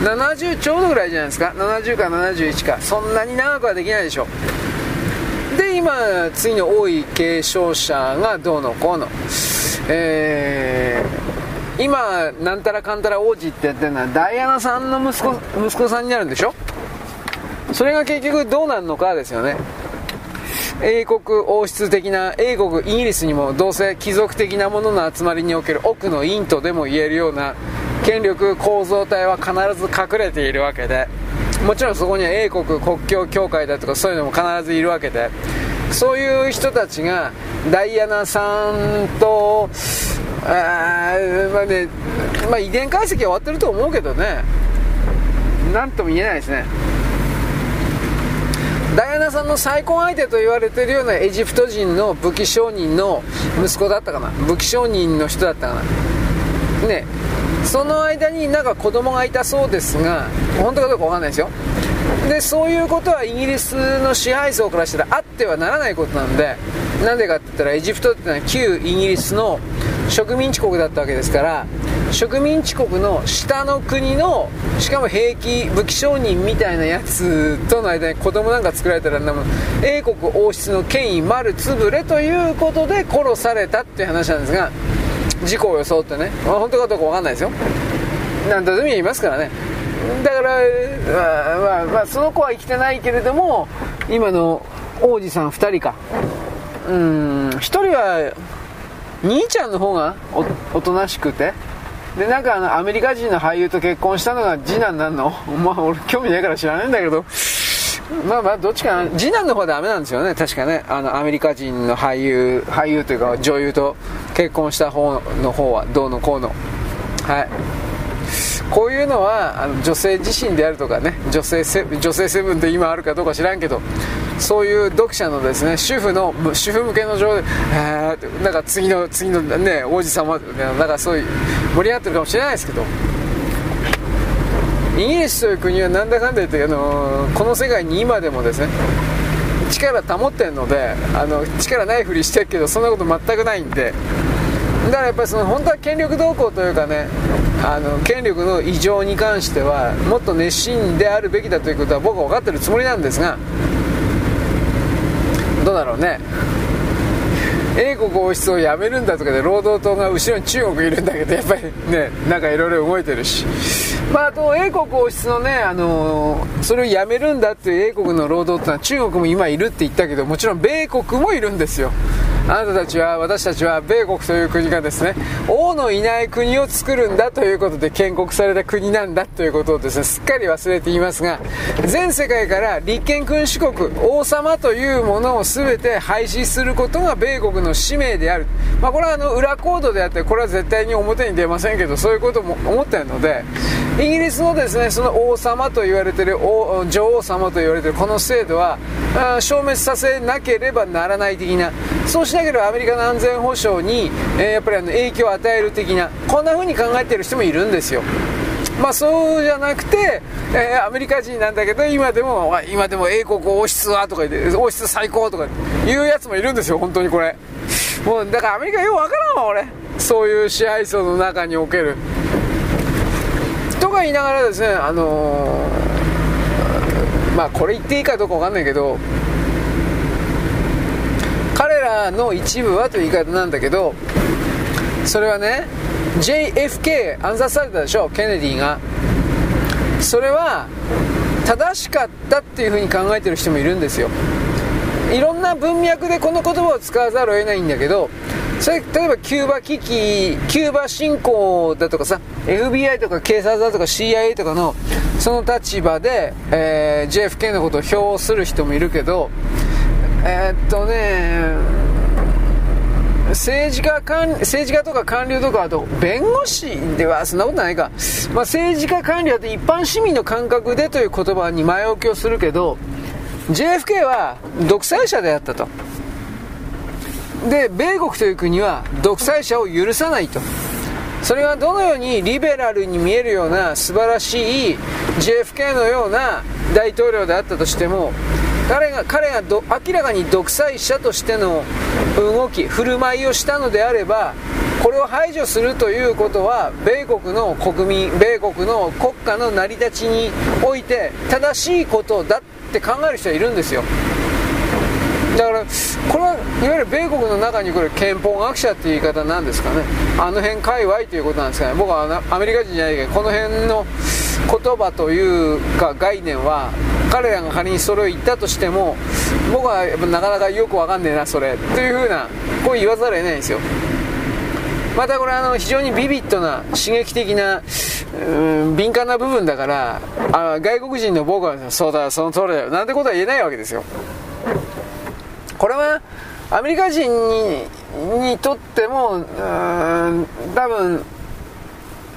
70ちょうどぐらいじゃないですか。70か71か。そんなに長くはできないでしょ。で今次の王位継承者がどうのこうの。えー、今なんたらかんたら王子ってやってるのはダイアナさんの息子息子さんになるんでしょ？それが結局どうなるのかですよね。英国王室的な英国イギリスにもどうせ貴族的なものの集まりにおける奥のインとでも言えるような権力構造体は必ず隠れているわけで。もちろんそこには英国国境協会だとかそういうのも必ずいるわけでそういう人たちがダイアナさんとあまあねまあ、遺伝解析は終わってると思うけどね。何とも言えないですね。ダイアナさんの再婚相手と言われてるようなエジプト人の武器商人の息子だったかな。武器商人の人だったかな。ね。その間になんか子供がいたそうですが本当かどうか分かんないですよ。でそういうことはイギリスの支配層からしたらあってはならないことなんでなんでかって言ったらエジプトってのは旧イギリスの植民地国だったわけですから植民地国の下の国のしかも兵器武器商人みたいなやつとの間に子供なんか作られたら英国王室の権威丸つぶれということで殺されたっていう話なんですが事故を装ってね、まあ、本当かどうか分かんないですよ。何とでも言いますからね。だから、まあまあ、その子は生きてないけれども今の王子さん2人か。うん1人は兄ちゃんの方がおとなしくて。でなんかあのアメリカ人の俳優と結婚したのが次男なんの？まあ俺興味ないから知らないんだけど。まあまあどっちか。次男の方はダメなんですよね。確かね。あのアメリカ人の俳優俳優というか女優と結婚した方の方はどうのこうの。はい。こういうのはあの女性自身であるとかね。女性セ女性セブンって今あるかどうか知らんけど。そういう読者のですね主婦の主婦向けの情で、え、なんか次の次のね王子様なんかそういう盛り上がってるかもしれないですけど。イギリスという国はなんだかんだ言ってあのこの世界に今でもですね力保ってるのであの力ないふりしてるけどそんなこと全くないんで。だからやっぱりその本当は権力動向というかねあの権力の異常に関してはもっと熱心であるべきだということは僕は分かってるつもりなんですがどうだろうね。英国王室を辞めるんだとかで労働党が後ろに中国いるんだけどやっぱりね なんかいろいろ動いてるし。まあ、あと英国王室のね、あのー、それをやめるんだっていう英国の労働ってのは中国も今いるって言ったけどもちろん米国もいるんですよ。あなたたちは私たちは米国という国がですね王のいない国を作るんだということで建国された国なんだということをですねすっかり忘れていますが全世界から立憲君主国王様というものを全て廃止することが米国の使命である、まあ、これはあの裏コードであってこれは絶対に表に出ませんけどそういうことも思ってるのでイギリスのですねその王様と言われている女王様と言われているこの制度は消滅させなければならない的なそうしなければアメリカの安全保障に、えー、やっぱりあの影響を与える的なこんな風に考えている人もいるんですよ。まあそうじゃなくて、えー、アメリカ人なんだけど今でも今でも英国王室はとか言って王室最高とか言うやつもいるんですよ本当にこれ。もうだからアメリカようわからんわ俺。そういう支配層の中における。とか言いながらですねあのー、まあこれ言っていいかどうかわかんないけど彼らの一部はという言い方なんだけどそれはね JFK 暗殺されたでしょケネディが。それは正しかったっていうふうに考えてる人もいるんですよ。いろんな文脈でこの言葉を使わざるを得ないんだけどそれ例えばキューバ危機キューバ侵攻だとかさ FBI とか警察だとか CIA とかのその立場で、えー、JFK のことを評する人もいるけどえー、っとね政治家官政治家とか官僚とかあと弁護士ではそんなことないか、まあ、政治家官僚って一般市民の感覚でという言葉に前置きをするけど JFK は独裁者であったと。で米国という国は独裁者を許さないと。それはどのようにリベラルに見えるような素晴らしい JFK のような大統領であったとしても彼が彼が明らかに独裁者としての動き振る舞いをしたのであればこれを排除するということは米国の国民米国の国家の成り立ちにおいて正しいことだって考える人はいるんですよ。だからこれはいわゆる米国の中に来る憲法学者っていう言い方なんですかね。あの辺界隈ということなんですかね。僕はアメリカ人じゃないけどこの辺の言葉というか概念は彼らが仮にそれを言ったとしても僕はやっぱなかなかよくわかんねえなそれというふうなこう言わざるを得ないんですよ。またこれあの非常にビビッドな刺激的なうん敏感な部分だからあ外国人の僕はそうだその通りだよなんてことは言えないわけですよ。これはアメリカ人ににとっても多分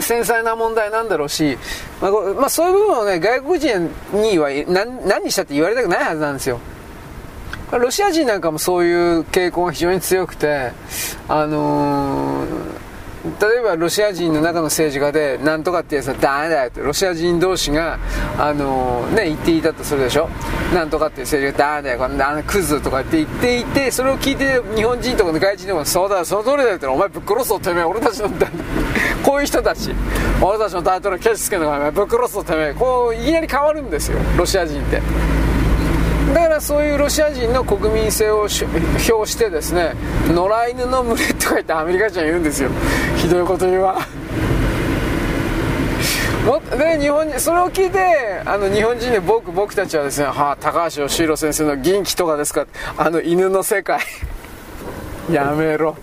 繊細な問題なんだろうし、まあまあ、そういう部分をね外国人には何何したって言われたくないはずなんですよ。ロシア人なんかもそういう傾向が非常に強くて、あのー、例えばロシア人の中の政治家でなんとかってやつはダメだよってロシア人同士が、あの、ね、言っていたとするでしょ？なんとかっていう政治家ダメだよこんなクズとかって言っていてそれを聞いて日本人とかの外人でもそうだその通りだよってお前ぶっ殺すぞてめえ俺たちの こういう人たち。俺たちのタイトルケチつけのお前ぶっ殺すぞてめえこういきなり変わるんですよロシア人って。だからそういうロシア人の国民性を表してですね野良犬の群れとか言ってアメリカ人は言うんですよ。ひどいこと言うわ。で日本それを聞いてあの日本人で僕僕たちはですね、はあ、高橋義弘先生の元気とかですか。あの犬の世界。やめろ。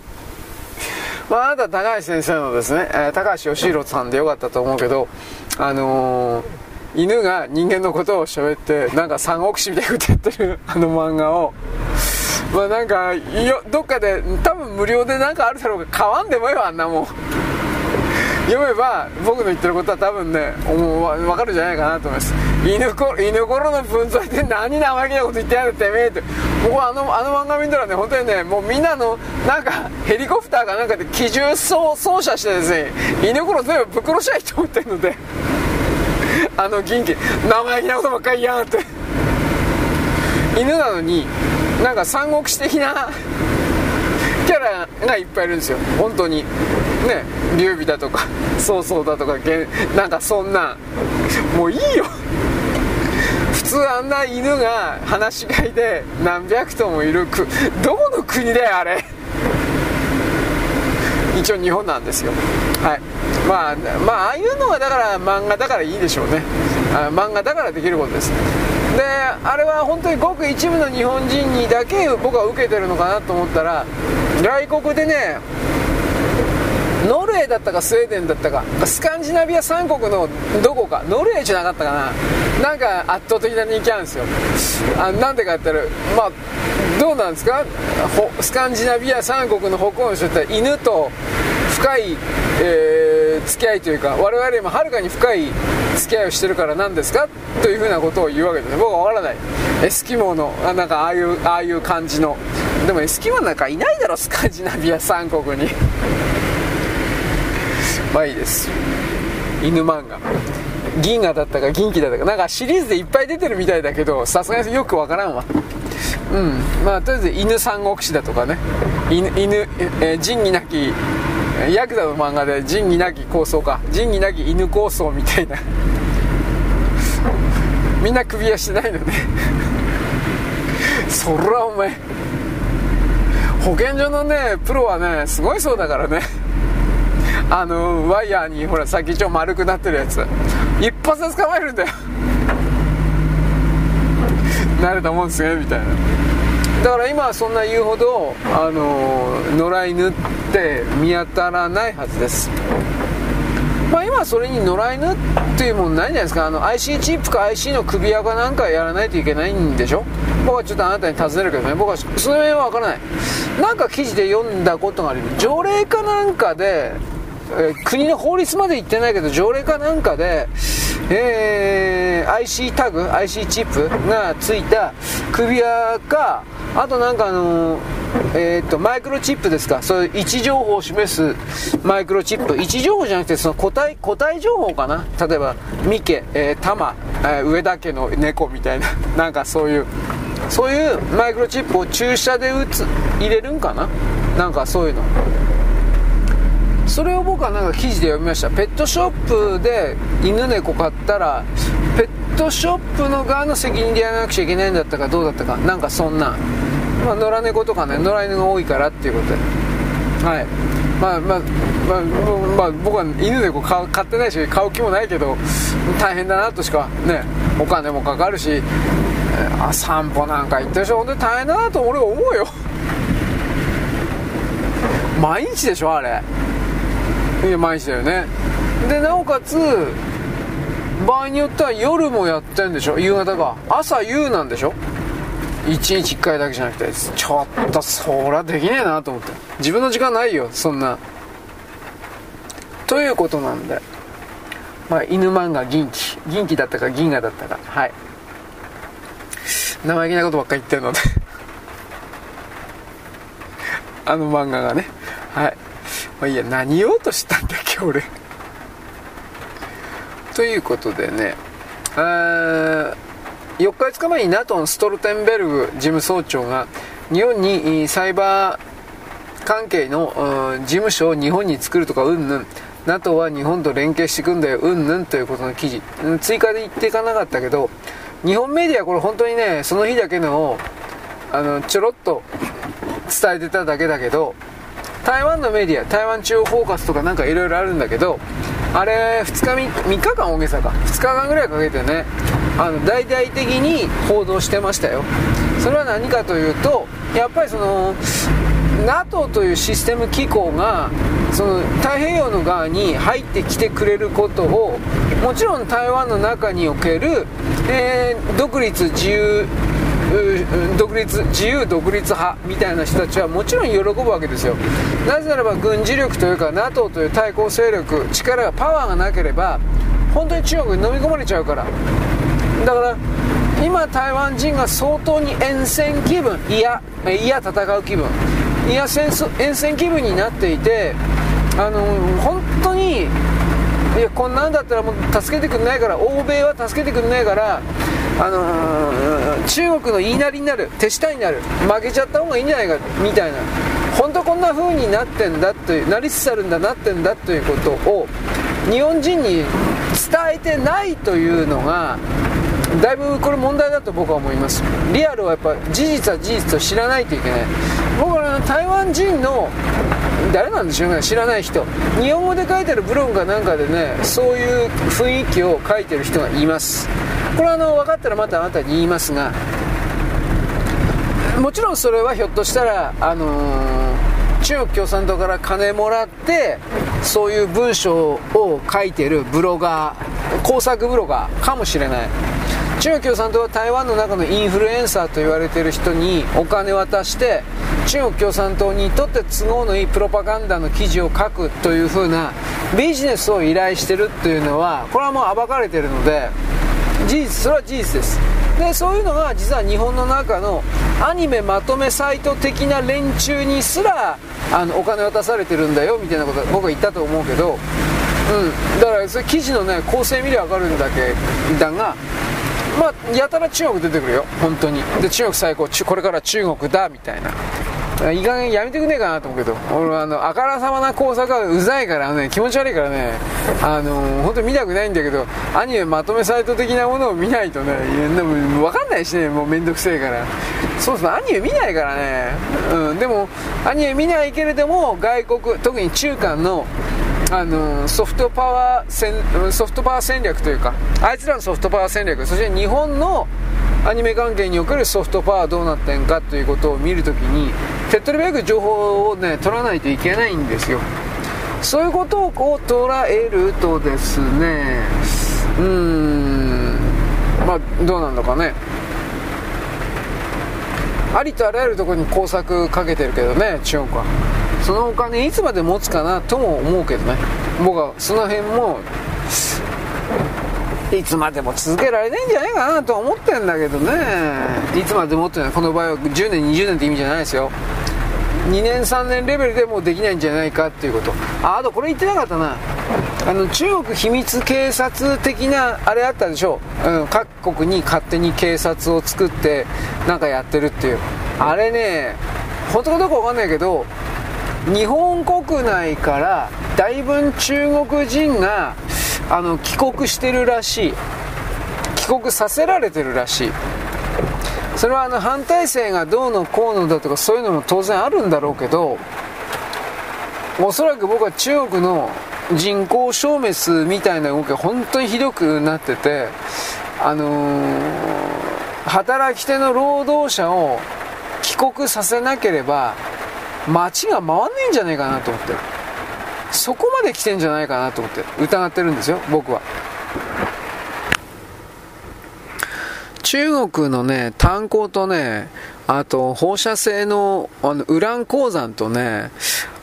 まあ、あなた高橋先生のですね、えー、高橋義弘さんでよかったと思うけどあのー犬が人間のことを喋ってなんか三国志みたいなことやってるあの漫画を。まあなんかよどっかで多分無料でなんかあるだろうが買わんでもいいわあんなもん。読めば僕の言ってることは多分ね分かるんじゃないかなと思います。犬こ犬頃の分際で何生意気なこと言ってやるてめえって。僕はあのあの漫画見たらね本当にねもうみんなのなんかヘリコプターかなんかで機銃操作してですね犬頃全部ぶっ殺しゃいと思ってるので。あの元気生意気なことばっかり言やがって。犬なのになんか三国志的な キャラがいっぱいいるんですよ。本当に。ね劉備だとか曹操だとかなんかそんな。もういいよ。普通あんな犬が放し飼いで何百頭もいるどこの国だよあれ。一応日本なんですよ。はい。まあまあああいうのはだから漫画だからいいでしょうね。あ漫画だからできることです。であれは本当にごく一部の日本人にだけ僕は受けてるのかなと思ったら外国でねノルウェーだったかスウェーデンだったかスカンジナビア3国のどこかノルウェーじゃなかったかな。なんか圧倒的な人気あるんですよ。あなんでかって言ったらまあどうなんですか？スカンジナビア3国の北欧の人って犬と深い、えー、付き合いというか我々もはるかに深い付き合いをしてるから何ですかというふうなことを言うわけですね。僕は分からない。エスキモーのなんかああいうああいう感じの。でもエスキモーなんかいないだろスカンジナビア3国に。まあいいです。犬漫画。銀河だったか銀気だったか。なんかシリーズでいっぱい出てるみたいだけどさすがによくわからんわ。うん。まあとりあえず犬三国志だとかね。犬犬、えー、仁義なきヤクザの漫画で仁義なき構想か。仁義なき犬構想みたいな。みんな首輪してないのねそらお前。保健所のねプロはねすごいそうだからね。あのワイヤーにほら先っちょ丸くなってるやつ。一発で捕まえるんだよ。慣れたもんですねみたいな。だから今はそんな言うほどあの野良犬って見当たらないはずです。まあ、今はそれに野良犬っていうもんないんじゃないですか。あの IC チップか IC の首輪かなんかやらないといけないんでしょ？僕はちょっとあなたに尋ねるけどね。僕はその辺は分からない。なんか記事で読んだことがある条例かなんかでえー、国の法律まで言ってないけど条例かなんかで、えー、IC タグ IC チップがついた首輪かあとなんかあのえーと、マイクロチップですか？そういう位置情報を示すマイクロチップ。位置情報じゃなくてその個体個体情報かな？例えば三毛、えー、玉、えー、上田家の猫みたいな。なんかそういうそういうマイクロチップを注射で打つ入れるんかな？なんかそういうの。それを僕はなんか記事で読みました。ペットショップで犬猫飼ったらペットショップの側の責任でやらなくちゃいけないんだったかどうだったか。なんかそんな、まあ、野良猫とかね野良犬が多いからっていうことで。はい。まあまあまあ、まあ、僕は犬猫飼ってないし買う気もないけど大変だなとしかねお金もかかるしあ散歩なんか行ってる人本当に大変だなと俺は思うよ。毎日でしょあれ。いや毎日だよね。でなおかつ場合によっては夜もやってんでしょ？夕方か。朝夕なんでしょ？1日1回だけじゃなくてちょっとそりゃできねえなと思って。自分の時間ないよそんな。ということなんで。まあ犬漫画銀気銀気だったか銀河だったか。はい。生意気なことばっかり言ってるので。あの漫画がね。はい。まあ、いや何言おうとしたんだっけ俺。ということでね4日5日前に NATO のストルテンベルグ事務総長が日本にサイバー関係の事務所を日本に作るとかうんぬん。NATO は日本と連携していくんだようんぬんということの記事。追加で言っていかなかったけど日本メディアこれ本当にねその日だけのあのちょろっと伝えてただけだけど台湾のメディア台湾中央フォーカスとかなんかいろいろあるんだけどあれ2日 3, 日間大げさか。2日間ぐらいかけてねあの大々的に報道してましたよ。それは何かというとやっぱりその NATO というシステム機構がその太平洋の側に入ってきてくれることをもちろん台湾の中における、えー、独立自由独立自由独立派みたいな人たちはもちろん喜ぶわけですよ。なぜならば軍事力というか NATO という対抗勢力力がパワーがなければ本当に中国に飲み込まれちゃうから。だから今台湾人が相当に沿戦気分いやいや戦う気分。いや沿戦気分になっていてあの本当にいやこんなんだったらもう助けてくんないから欧米は助けてくんないからあのー、中国の言いなりになる手下になる負けちゃった方がいいんじゃないかみたいな本当こんな風になってんだというなりつつあるんだなってんだということを日本人に伝えてないというのがだいぶこれ問題だと僕は思います。リアルはやっぱ事実は事実を知らないといけない。僕は台湾人の誰なんでしょうね。知らない人。日本語で書いてるブログかなんかでねそういう雰囲気を書いてる人がいます。これはあの分かったらまたあなたに言いますがもちろんそれはひょっとしたらあのー、中国共産党から金もらってそういう文章を書いてるブロガー工作ブロガーかもしれない。中国共産党は台湾の中のインフルエンサーと言われている人にお金渡して中国共産党にとって都合のいいプロパガンダの記事を書くというふうなビジネスを依頼してるっていうのはこれはもう暴かれてるので事実それは事実です。でそういうのが実は日本の中のアニメまとめサイト的な連中にすらあのお金渡されてるんだよみたいなこと僕は言ったと思うけど、うん、だからそれ記事のね構成見りゃ分かるんだけだがまあやたら中国出てくるよ本当に。で中国最高これから中国だみたいな。いい加減やめてくねえかなと思うけど。俺あのあからさまな工作はうざいからね気持ち悪いからね。あの本当見たくないんだけどアニメまとめサイト的なものを見ないとねでも分かんないしねもうめんどくせえから。そうそうアニメ見ないからね、うん、でもアニメ見ないけれども外国特に中間のあのソフトパワー戦ソフトパワー戦略というかあいつらのソフトパワー戦略そして日本のアニメ関係におけるソフトパワーどうなってんかということを見るときに手っ取り早く情報をね取らないといけないんですよ。そういうことを捉えるとですねうーんまあどうなんのかね。ありとあらゆるところに工作かけてるけどね中国は。そのお金いつまで持つかなとも思うけどね。僕はその辺もいつまでも続けられないんじゃないかなと思ってんだけどね。いつまでもってのはこの場合は10年20年って意味じゃないですよ。2年3年レベルでもうできないんじゃないかっていうこと。ああとこれ言ってなかったな。あの中国秘密警察的なあれあったでしょ、うん、各国に勝手に警察を作ってなんかやってるっていう。あれね本当かどうか分かんないけど日本国内からだいぶ中国人があの帰国してるらしい。帰国させられてるらしい。それはあの反体制がどうのこうのだとかそういうのも当然あるんだろうけどおそらく僕は中国の人口消滅みたいな動きが本当にひどくなっててあのー、働き手の労働者を帰国させなければ街が回んねえんじゃねえかなと思ってる。そこまで来てんじゃないかなと思って疑ってるんですよ僕は。中国のね炭鉱とねあと放射性のあのウラン鉱山とね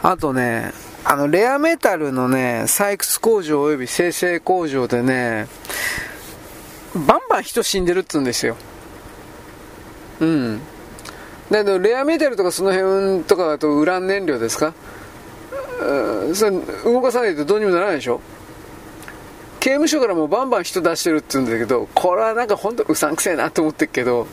あとねあのレアメタルのね採掘工場及び生成工場でねバンバン人死んでるっつうんですよ。うん。だけどレアメタルとかその辺とかだとウラン燃料ですか？それ動かさないとどうにもならないでしょ？刑務所からもうバンバン人出してるって言うんだけど、これはなんか本当うさんくせえなと思ってるけど、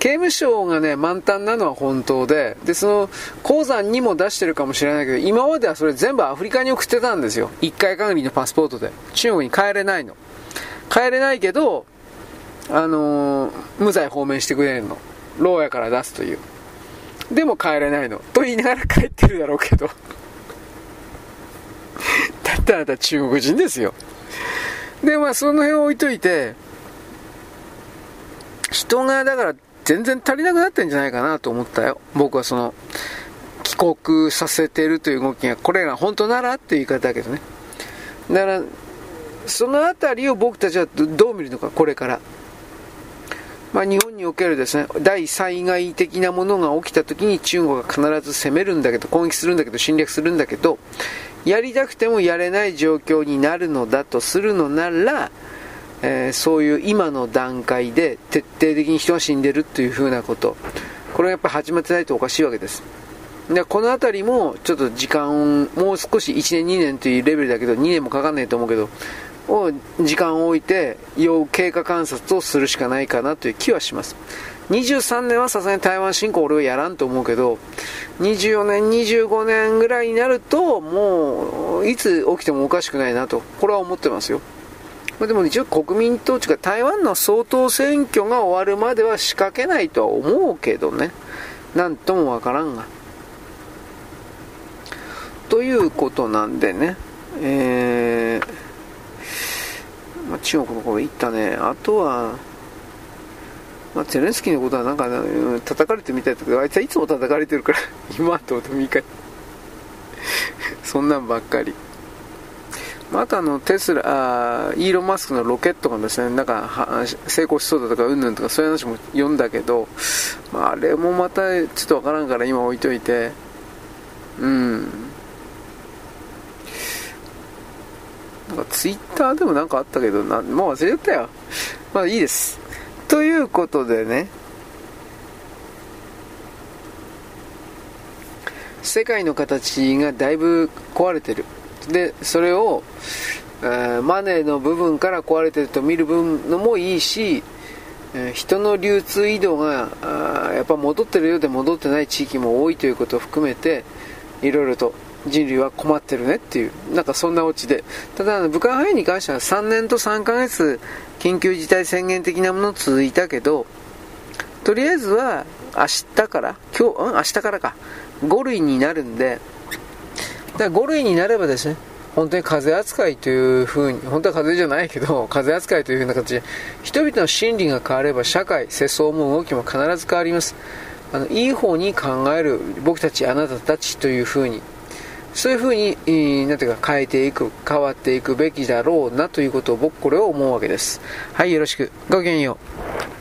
刑務所がね、満タンなのは本当で、で、その、鉱山にも出してるかもしれないけど、今まではそれ全部アフリカに送ってたんですよ。一回限りのパスポートで。中国に帰れないの。帰れないけど、あのー、無罪放免してくれるの。牢屋から出すという。でも帰れないの。と言いながら帰ってるだろうけど。だってあなた中国人ですよ。で、まあ、その辺置いといて、人が、だから、全然足りなくなってんじゃないかなと思ったよ。僕はその、帰国させてるという動きが、これが本当ならっていう言い方だけどね。だから、そのあたりを僕たちはどう見るのか、これから。まあ、日本におけるですね、大災害的なものが起きた時に中国が必ず攻めるんだけど、攻撃するんだけど、侵略するんだけど、やりたくてもやれない状況になるのだとするのなら、えー、そういう今の段階で徹底的に人が死んでるというふうなこと、これはやっぱ始まってないとおかしいわけです。でこの辺りもちょっと時間もう少し1年2年というレベルだけど2年もかかんないと思うけどを時間を置いて要経過観察をするしかないかなという気はします23年はさすがに台湾侵攻俺はやらんと思うけど24年25年ぐらいになるともういつ起きてもおかしくないなとこれは思ってますよ。でも一応国民党というか台湾の総統選挙が終わるまでは仕掛けないとは思うけどね。なんともわからんが。ということなんでね。えー、まあ、中国の方行ったね。あとはまあ、ゼレンスキーのことはなんか、ね、叩かれてみたいけど、あいつはいつも叩かれてるから、今とてもいいか そんなんばっかり。またあのテスラあ、イーロン・マスクのロケットがですね、なんか成功しそうだとか、うんぬんとか、そういう話も読んだけど、まあ、あれもまたちょっとわからんから今置いといて、うん。なんかツイッターでもなんかあったけど、なもう忘れちゃったよ。まあいいです。ということでね、世界の形がだいぶ壊れてる。で、それを、えー、マネーの部分から壊れてると見る分のもいいし、え、人の流通移動がやっぱ戻ってるようで戻ってない地域も多いということを含めて、いろいろと人類は困ってるねっていう、なんかそんなオチで。ただ、武漢肺炎に関しては3年と3ヶ月緊急事態宣言的なもの続いたけど、とりあえずは明日から、今日、うん、明日からか、5類になるんで、だから5類になればですね、本当に風扱いというふうに、本当は風邪じゃないけど、風扱いというふうな形で、人々の心理が変われば社会、世相も動きも必ず変わります。あのいい方に考える僕たち、あなたたちというふうに、そういうふうに、えー、なんていうか変えていく、変わっていくべきだろうなということを僕これを思うわけです。はい、よろしく。ごきげんよう。